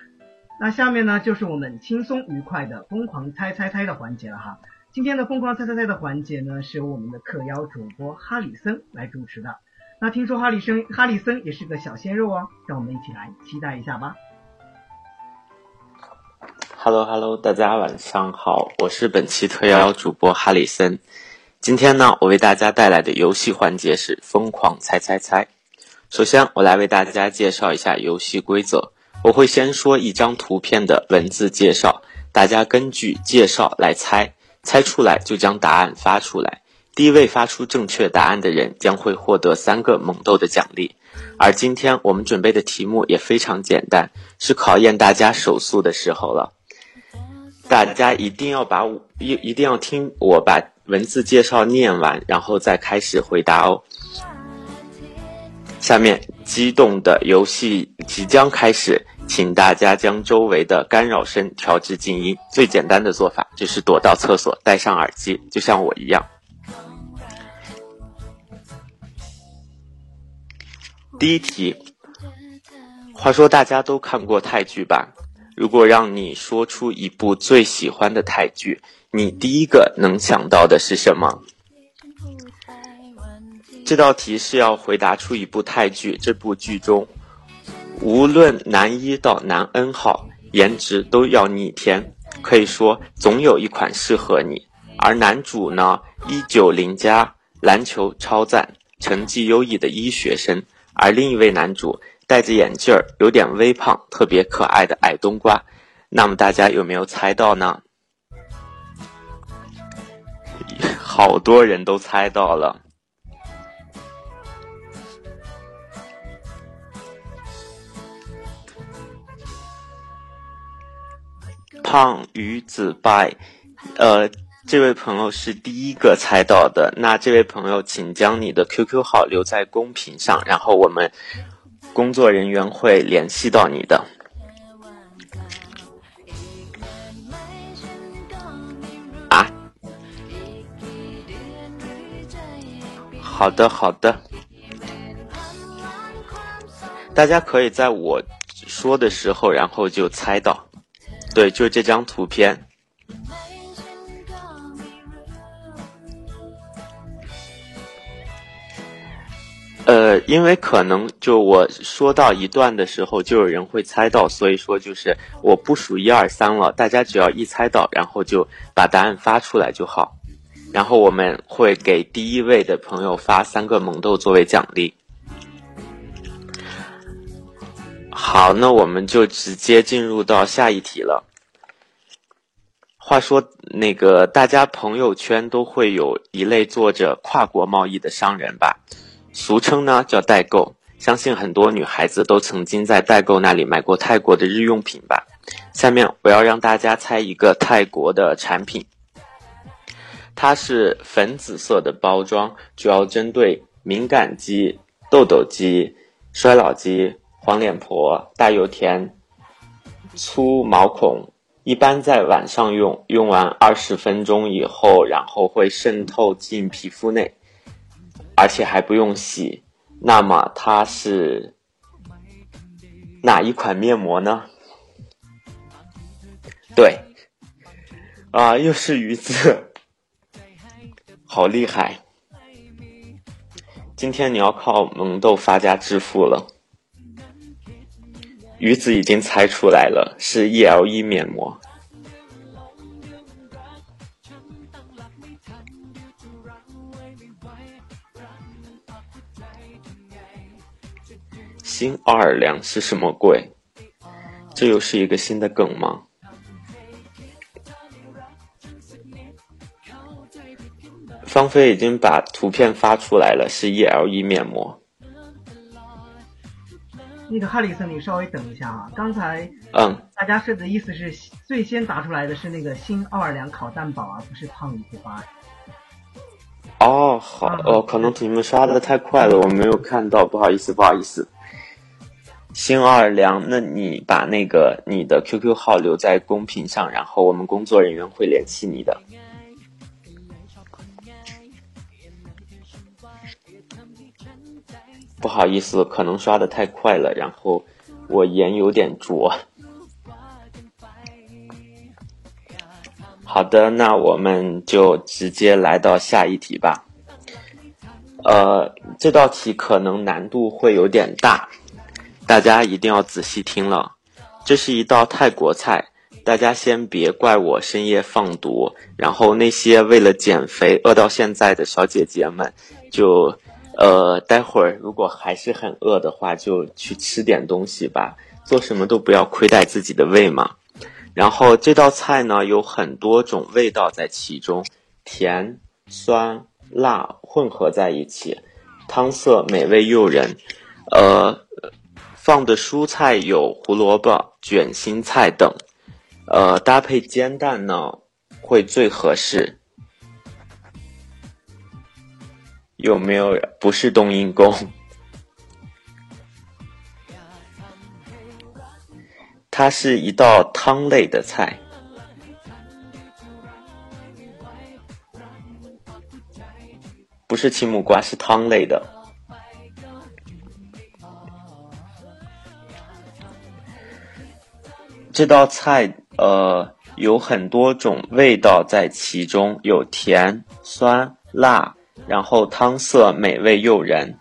那下面呢就是我们轻松愉快的疯狂猜猜猜的环节了哈。今天的疯狂猜猜猜的环节呢，是由我们的特邀主播哈里森来主持的。那听说哈里森哈里森也是个小鲜肉哦，让我们一起来期待一下吧。Hello Hello，大家晚上好，我是本期特邀主播哈里森。今天呢，我为大家带来的游戏环节是疯狂猜猜猜。首先，我来为大家介绍一下游戏规则。我会先说一张图片的文字介绍，大家根据介绍来猜，猜出来就将答案发出来。第一位发出正确答案的人将会获得三个萌豆的奖励。而今天我们准备的题目也非常简单，是考验大家手速的时候了。大家一定要把一一定要听我把文字介绍念完，然后再开始回答哦。下面激动的游戏即将开始，请大家将周围的干扰声调至静音。最简单的做法就是躲到厕所，戴上耳机，就像我一样。第一题，话说大家都看过泰剧吧？如果让你说出一部最喜欢的泰剧，你第一个能想到的是什么？这道题是要回答出一部泰剧，这部剧中无论男一到男 N 号，颜值都要逆天，可以说总有一款适合你。而男主呢，一九零加，篮球超赞，成绩优异的医学生；而另一位男主。戴着眼镜儿，有点微胖，特别可爱的矮冬瓜。那么大家有没有猜到呢？好多人都猜到了。胖鱼子拜，呃，这位朋友是第一个猜到的。那这位朋友，请将你的 QQ 号留在公屏上，然后我们。工作人员会联系到你的。啊？好的，好的。大家可以在我说的时候，然后就猜到。对，就这张图片。呃，因为可能就我说到一段的时候，就有人会猜到，所以说就是我不数一二三了，大家只要一猜到，然后就把答案发出来就好。然后我们会给第一位的朋友发三个萌豆作为奖励。好，那我们就直接进入到下一题了。话说，那个大家朋友圈都会有一类做着跨国贸易的商人吧？俗称呢叫代购，相信很多女孩子都曾经在代购那里买过泰国的日用品吧。下面我要让大家猜一个泰国的产品，它是粉紫色的包装，主要针对敏感肌、痘痘肌、衰老肌、黄脸婆、大油田、粗毛孔。一般在晚上用，用完二十分钟以后，然后会渗透进皮肤内。而且还不用洗，那么它是哪一款面膜呢？对，啊，又是鱼子，好厉害！今天你要靠萌豆发家致富了。鱼子已经猜出来了，是 E.L.E 面膜。新奥尔良是什么鬼？这又是一个新的梗吗？芳菲已经把图片发出来了，是 E.L.E 面膜。那个哈里森，你稍微等一下啊，刚才嗯，大家是的意思是最先答出来的是那个新奥尔良烤蛋堡啊，不是胖鱼子吧？哦，好哦，可能你们刷的太快了，我没有看到，不好意思，不好意思。新奥尔良，那你把那个你的 QQ 号留在公屏上，然后我们工作人员会联系你的。不好意思，可能刷的太快了，然后我眼有点拙。好的，那我们就直接来到下一题吧。呃，这道题可能难度会有点大，大家一定要仔细听了。这是一道泰国菜，大家先别怪我深夜放毒。然后那些为了减肥饿到现在的小姐姐们，就呃，待会儿如果还是很饿的话，就去吃点东西吧。做什么都不要亏待自己的胃嘛。然后这道菜呢，有很多种味道在其中，甜、酸、辣混合在一起，汤色美味诱人。呃，放的蔬菜有胡萝卜、卷心菜等，呃，搭配煎蛋呢会最合适。有没有不是冬阴功？它是一道汤类的菜。不是青木瓜，是汤类的。这道菜呃有很多种味道在其中，有甜、酸、辣，然后汤色美味诱人。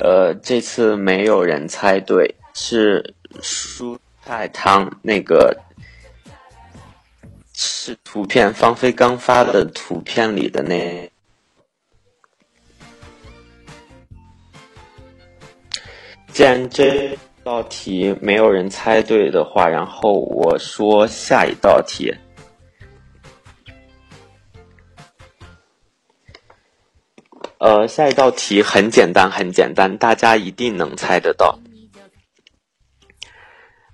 呃，这次没有人猜对，是蔬菜汤那个是图片，芳菲刚发的图片里的那。既然这道题没有人猜对的话，然后我说下一道题。呃，下一道题很简单，很简单，大家一定能猜得到。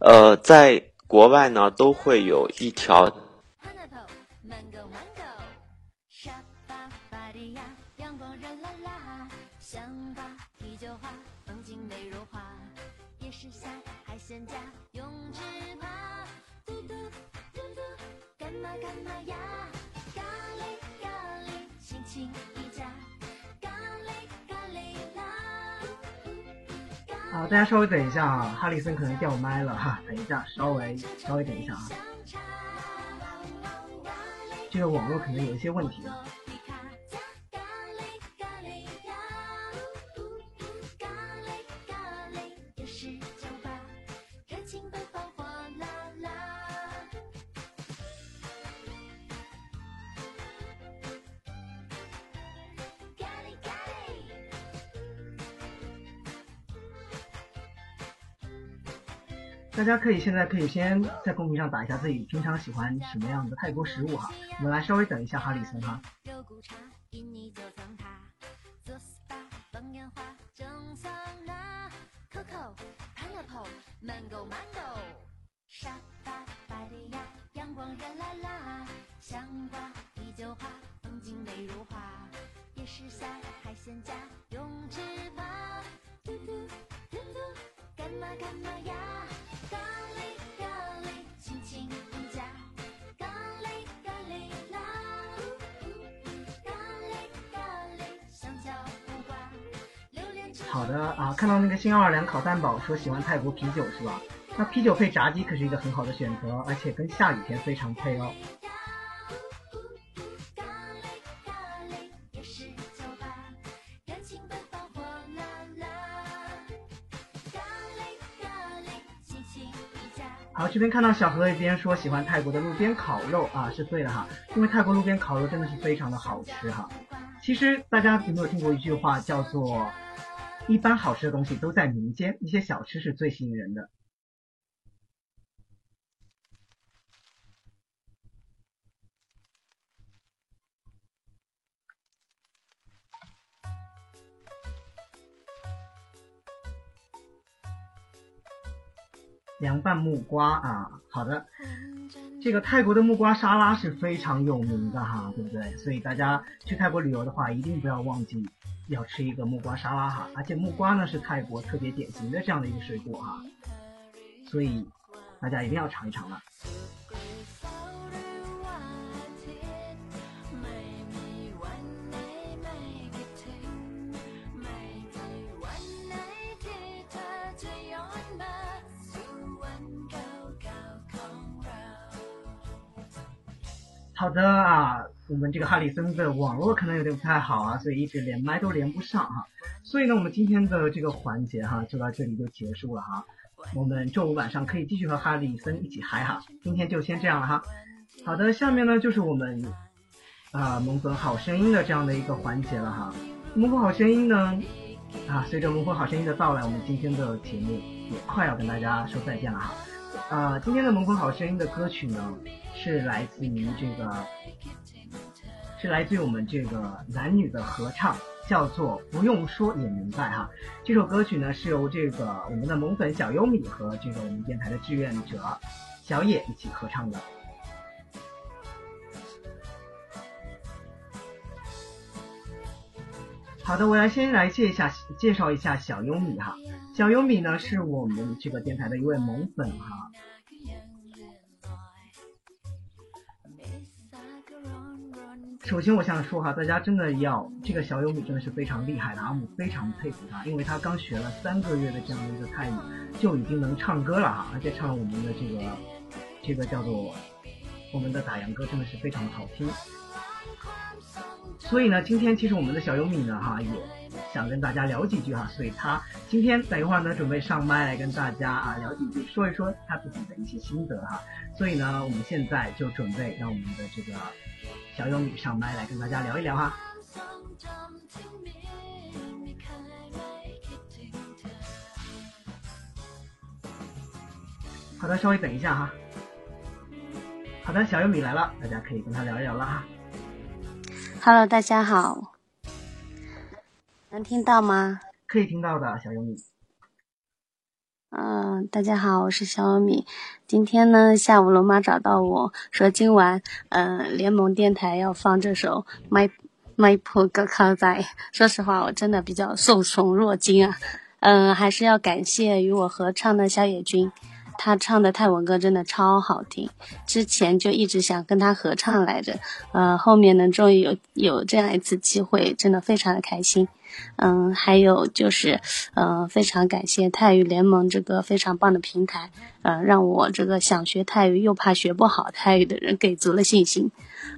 呃，在国外呢，都会有一条。大家稍微等一下啊，哈里森可能掉麦了哈，等一下，稍微稍微等一下啊，这个网络可能有一些问题啊。大家可以现在可以先在公屏上打一下自己平常喜欢什么样的泰国食物哈，我们来稍微等一下哈里森哈。新奥尔良烤蛋堡说喜欢泰国啤酒是吧？那啤酒配炸鸡可是一个很好的选择，而且跟下雨天非常配哦。好，这边看到小何一边说喜欢泰国的路边烤肉啊，是对的哈，因为泰国路边烤肉真的是非常的好吃哈。其实大家有没有听过一句话叫做？一般好吃的东西都在民间，一些小吃是最吸引人的。凉拌木瓜啊，好的，这个泰国的木瓜沙拉是非常有名的哈，对不对？所以大家去泰国旅游的话，一定不要忘记。要吃一个木瓜沙拉哈，而且木瓜呢是泰国特别典型的这样的一个水果哈，所以大家一定要尝一尝了。好的啊，我们这个哈里森的网络可能有点不太好啊，所以一直连麦都连不上哈。所以呢，我们今天的这个环节哈就到这里就结束了哈。我们周五晚上可以继续和哈里森一起嗨哈。今天就先这样了哈。好的，下面呢就是我们啊蒙粉好声音的这样的一个环节了哈。蒙粉好声音呢啊，随着蒙粉好声音的到来，我们今天的节目也快要跟大家说再见了哈。啊，今天的蒙粉好声音的歌曲呢是来自于这个，是来自于我们这个男女的合唱，叫做《不用说也明白》哈。这首歌曲呢是由这个我们的萌粉小优米和这个我们电台的志愿者小野一起合唱的。好的，我来先来介一下介绍一下小优米哈。小优米呢是我们这个电台的一位萌粉哈。首先我想说哈，大家真的要这个小优米真的是非常厉害的，阿姆非常佩服他，因为他刚学了三个月的这样的一个泰语，就已经能唱歌了哈，而且唱我们的这个这个叫做我们的打烊歌，真的是非常的好听。所以呢，今天其实我们的小优米呢哈也想跟大家聊几句哈，所以他今天等一会儿呢准备上麦来跟大家啊聊几句，说一说他自己的一些心得哈。所以呢，我们现在就准备让我们的这个小优米上麦来跟大家聊一聊哈。好的，稍微等一下哈。好的，小优米来了，大家可以跟他聊一聊了哈。Hello，大家好，能听到吗？可以听到的，小优米。嗯、大家好，我是小米。今天呢，下午龙妈找到我说，今晚嗯、联盟电台要放这首《My My p 歌靠在》。说实话，我真的比较受宠若惊啊。嗯、还是要感谢与我合唱的小野君，他唱的泰文歌真的超好听。之前就一直想跟他合唱来着，呃，后面呢，终于有有这样一次机会，真的非常的开心。嗯，还有就是，呃，非常感谢泰语联盟这个非常棒的平台，呃，让我这个想学泰语又怕学不好泰语的人给足了信心。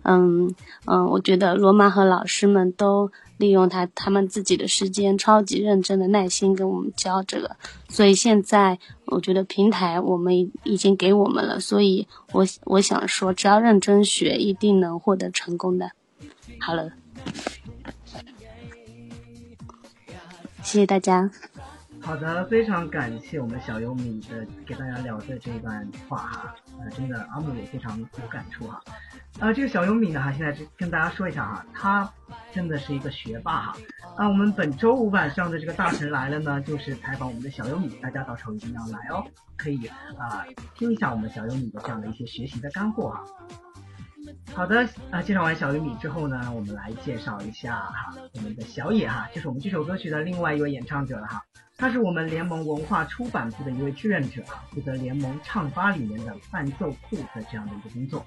嗯嗯，我觉得罗马和老师们都利用他他们自己的时间，超级认真的耐心跟我们教这个，所以现在我觉得平台我们已已经给我们了，所以我我想说，只要认真学，一定能获得成功的。好了。谢谢大家。好的，非常感谢我们小优米的给大家聊的这段话哈，呃，真的阿姆也非常有感触哈。呃，这个小优米呢哈，现在跟大家说一下哈，他真的是一个学霸哈。那，我们本周五晚上的这个大神来了呢，就是采访我们的小优米，大家到时候一定要来哦，可以啊、听一下我们小优米的这样的一些学习的干货哈。好的，啊，介绍完小玉米之后呢，我们来介绍一下哈，我们的小野哈，就是我们这首歌曲的另外一位演唱者了哈。他是我们联盟文化出版部的一位志愿者啊，负责联盟唱吧里面的伴奏库的这样的一个工作。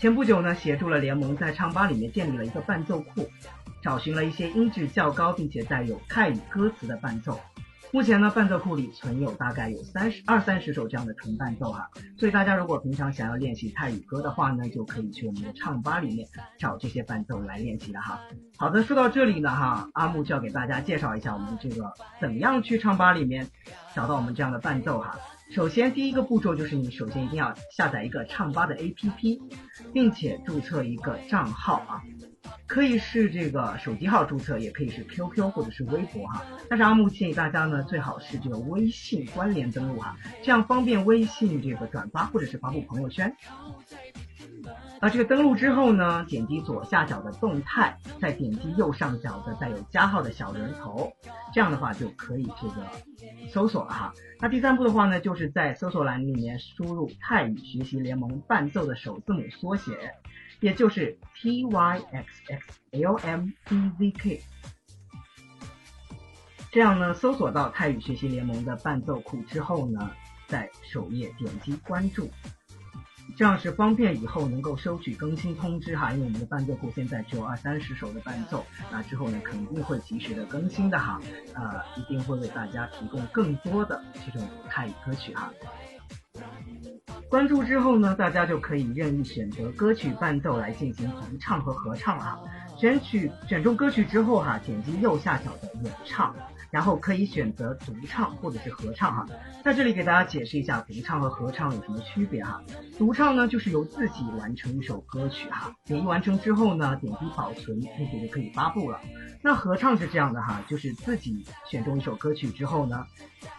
前不久呢，协助了联盟在唱吧里面建立了一个伴奏库，找寻了一些音质较高并且带有泰语歌词的伴奏。目前呢，伴奏库里存有大概有三十二三十首这样的纯伴奏哈，所以大家如果平常想要练习泰语歌的话呢，就可以去我们的唱吧里面找这些伴奏来练习了哈。好的，说到这里呢哈，阿木就要给大家介绍一下我们这个怎么样去唱吧里面找到我们这样的伴奏哈。首先第一个步骤就是你首先一定要下载一个唱吧的 APP，并且注册一个账号啊。可以是这个手机号注册，也可以是 QQ 或者是微博哈。但是阿木建议大家呢，最好是这个微信关联登录哈，这样方便微信这个转发或者是发布朋友圈。那，这个登录之后呢，点击左下角的动态，再点击右上角的带有加号的小人头，这样的话就可以这个搜索了哈。那第三步的话呢，就是在搜索栏里面输入泰语学习联盟伴奏的首字母缩写。也就是 T Y X X L M D Z K。这样呢，搜索到泰语学习联盟的伴奏库之后呢，在首页点击关注，这样是方便以后能够收取更新通知哈。因为我们的伴奏库现在只有二三十首的伴奏，那之后呢肯定会及时的更新的哈，呃，一定会为大家提供更多的这种泰语歌曲哈。关注之后呢，大家就可以任意选择歌曲伴奏来进行独唱和合唱啊。选取选中歌曲之后哈，点击右下角的演唱，然后可以选择独唱或者是合唱哈。在这里给大家解释一下独唱和合唱有什么区别哈。独唱呢，就是由自己完成一首歌曲哈，点击完成之后呢，点击保存，并且就可以发布了。那合唱是这样的哈，就是自己选中一首歌曲之后呢，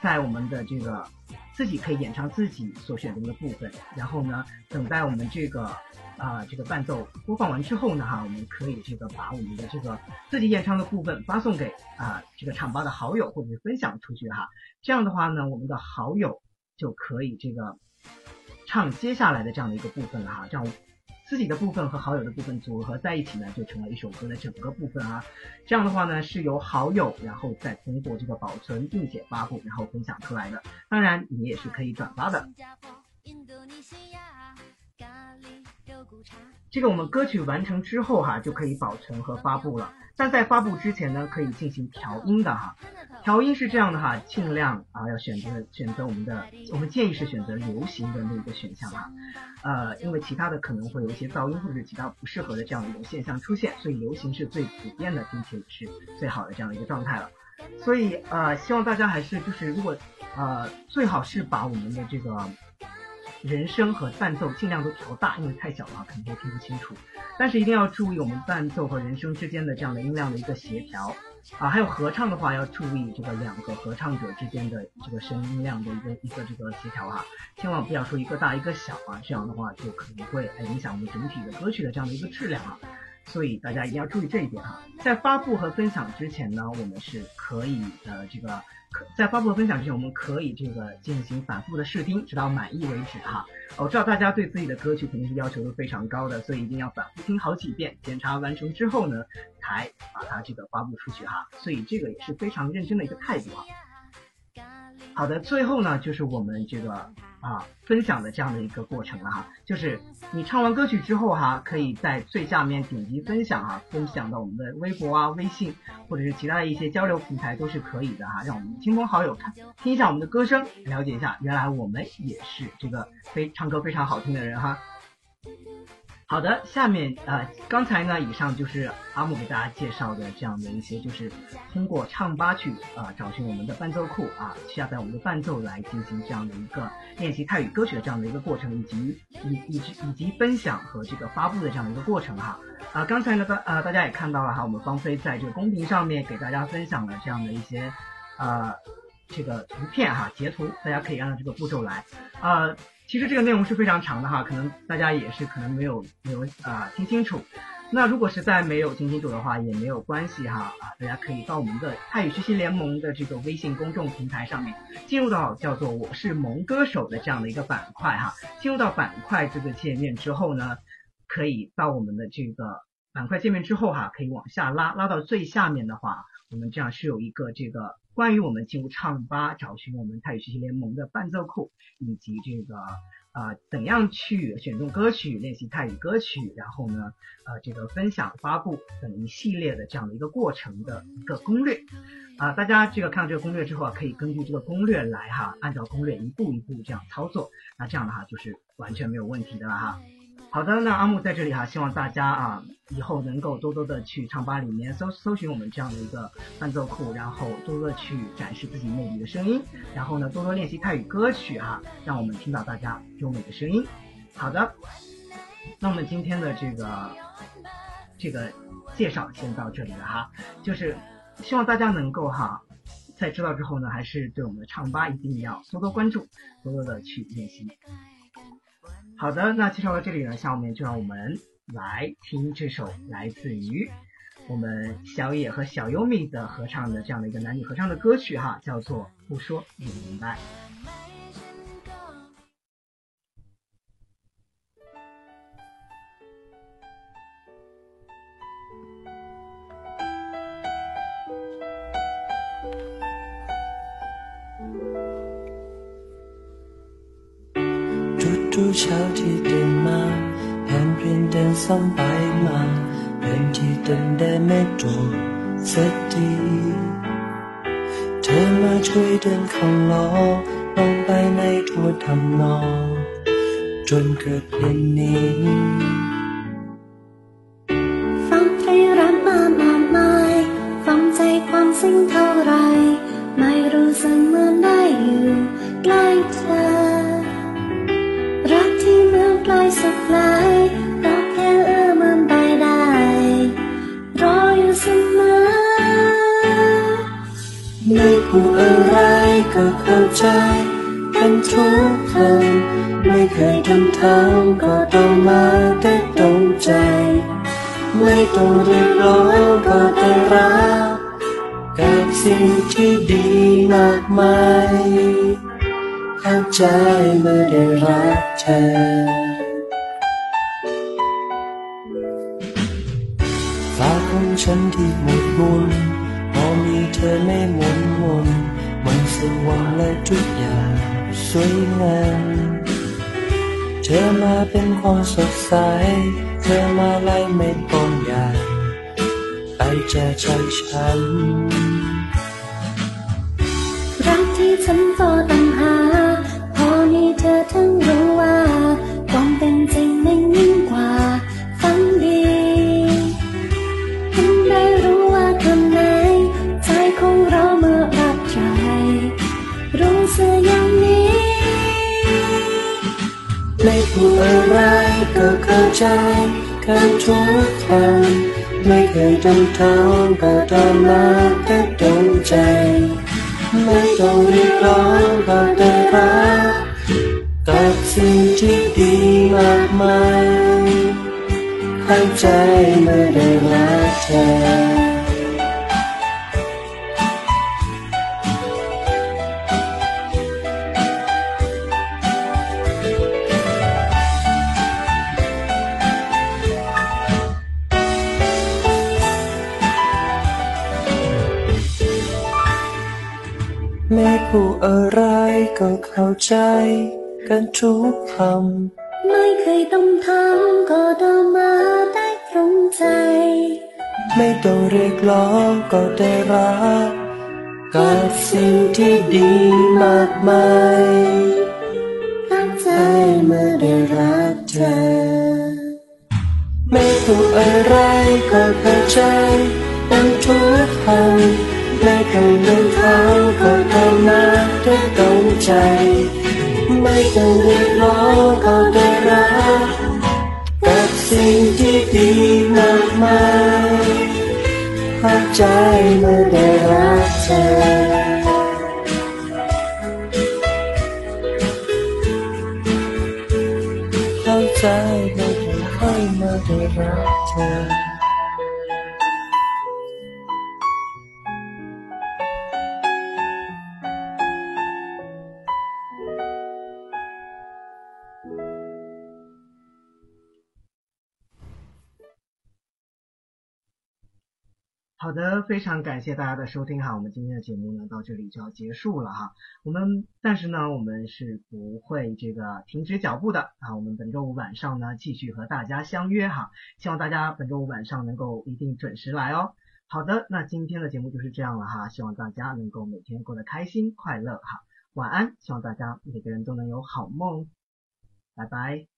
在我们的这个自己可以演唱自己所选中的部分，然后呢，等待我们这个啊、这个伴奏播放完之后呢哈，我们可以这个把我们的这个自己演唱的部分发送给啊、这个唱吧的好友或者是分享出去哈，这样的话呢，我们的好友就可以这个唱接下来的这样的一个部分了哈，这样自己的部分和好友的部分组合在一起呢，就成了一首歌的整个部分啊。这样的话呢，是由好友然后再通过这个保存并且发布，然后分享出来的。当然，你也是可以转发的。这个我们歌曲完成之后哈，就可以保存和发布了。但在发布之前呢，可以进行调音的哈。调音是这样的哈，尽量啊要选择选择我们的，我们建议是选择流行的那个选项哈。呃，因为其他的可能会有一些噪音或者是其他不适合的这样的一种现象出现，所以流行是最普遍的，并且是最好的这样的一个状态了。所以呃，希望大家还是就是如果呃最好是把我们的这个人声和伴奏尽量都调大，因为太小的话可能会听不清楚。但是一定要注意我们伴奏和人声之间的这样的音量的一个协调啊，还有合唱的话要注意这个两个合唱者之间的这个声音量的一个一个这个协调哈，千万不要说一个大一个小啊，这样的话就可能会影响我们整体的歌曲的这样的一个质量啊。所以大家一定要注意这一点哈。在发布和分享之前呢，我们是可以呃这个在发布和分享之前，我们可以这个进行反复的试听，直到满意为止哈。我知道大家对自己的歌曲肯定是要求都非常高的，所以一定要反复听好几遍，检查完成之后呢，才把它这个发布出去哈。所以这个也是非常认真的一个态度啊。好的，最后呢，就是我们这个啊分享的这样的一个过程了哈，就是你唱完歌曲之后哈，可以在最下面点击分享哈，分享到我们的微博啊、微信或者是其他的一些交流平台都是可以的哈，让我们亲朋好友看听一下我们的歌声，了解一下原来我们也是这个非唱歌非常好听的人哈。好的，下面呃，刚才呢，以上就是阿木给大家介绍的这样的一些，就是通过唱吧去啊、找寻我们的伴奏库啊，下载我们的伴奏来进行这样的一个练习泰语歌曲的这样的一个过程，以及以以及以及分享和这个发布的这样的一个过程哈。啊、刚才呢大呃大家也看到了哈，我们芳菲在这个公屏上面给大家分享了这样的一些呃这个图片哈截图，大家可以按照这个步骤来呃。其实这个内容是非常长的哈，可能大家也是可能没有没有啊、听清楚。那如果实在没有听清楚的话，也没有关系哈啊，大家可以到我们的泰语学习联盟的这个微信公众平台上面，进入到叫做“我是萌歌手”的这样的一个板块哈。进入到板块这个界面之后呢，可以到我们的这个板块界面之后哈，可以往下拉，拉到最下面的话，我们这样是有一个这个。关于我们进入唱吧找寻我们泰语学习联盟的伴奏库，以及这个呃怎样去选中歌曲练习泰语歌曲，然后呢呃这个分享发布等一系列的这样的一个过程的一个攻略啊、大家这个看到这个攻略之后啊，可以根据这个攻略来哈，按照攻略一步一步这样操作，那这样的话就是完全没有问题的了哈。好的，那阿木在这里哈，希望大家啊以后能够多多的去唱吧里面搜搜寻我们这样的一个伴奏库，然后多多的去展示自己魅力的声音，然后呢多多练习泰语歌曲哈，让我们听到大家优美的声音。好的，那我们今天的这个这个介绍先到这里了哈，就是希望大家能够哈。在知道之后呢，还是对我们的唱吧一定要多多关注，多多的去练习。好的，那介绍到这里呢，下面就让我们来听这首来自于我们小野和小优米的合唱的这样的一个男女合唱的歌曲哈，叫做《不说你明白》。 ทุกเช้าที่ตื่นมาแผ่นเพียงเดินซ้ำไปมาเดินที่เดินได้ไม่ตรงสักทีเธอมาช่วยเดินข้าล้อลงไปในทั่วทำนอง จนเกิดเพลงนี้้ใจเมื่อได้รักเธอไม่พูดอะไรก็เข้าใจกันทุกคำ ไม่เคยต้องทำก็เดินมา ไม่ต้องเรียกร้องก็ได้รับกับสิ่งที่ดีมากมายเข้าใจเมื่อได้รักเธอ ไม่พูดอะไรก็เข้าใจกันทุกคำไม่ต้องเดินทางก็ทำมาด้ตรงใจ ไม่ต้องเรียกร้องก็ได้รับกับสิ่งที่ดีมากมาย ใจเมื่อได้รักเธอ 好的，非常感谢大家的收听哈，我们今天的节目呢到这里就要结束了哈。我们但是呢，我们是不会这个停止脚步的啊。我们本周五晚上呢继续和大家相约哈，希望大家本周五晚上能够一定准时来哦。好的，那今天的节目就是这样了哈，希望大家能够每天过得开心快乐哈。晚安，希望大家每个人都能有好梦，拜拜。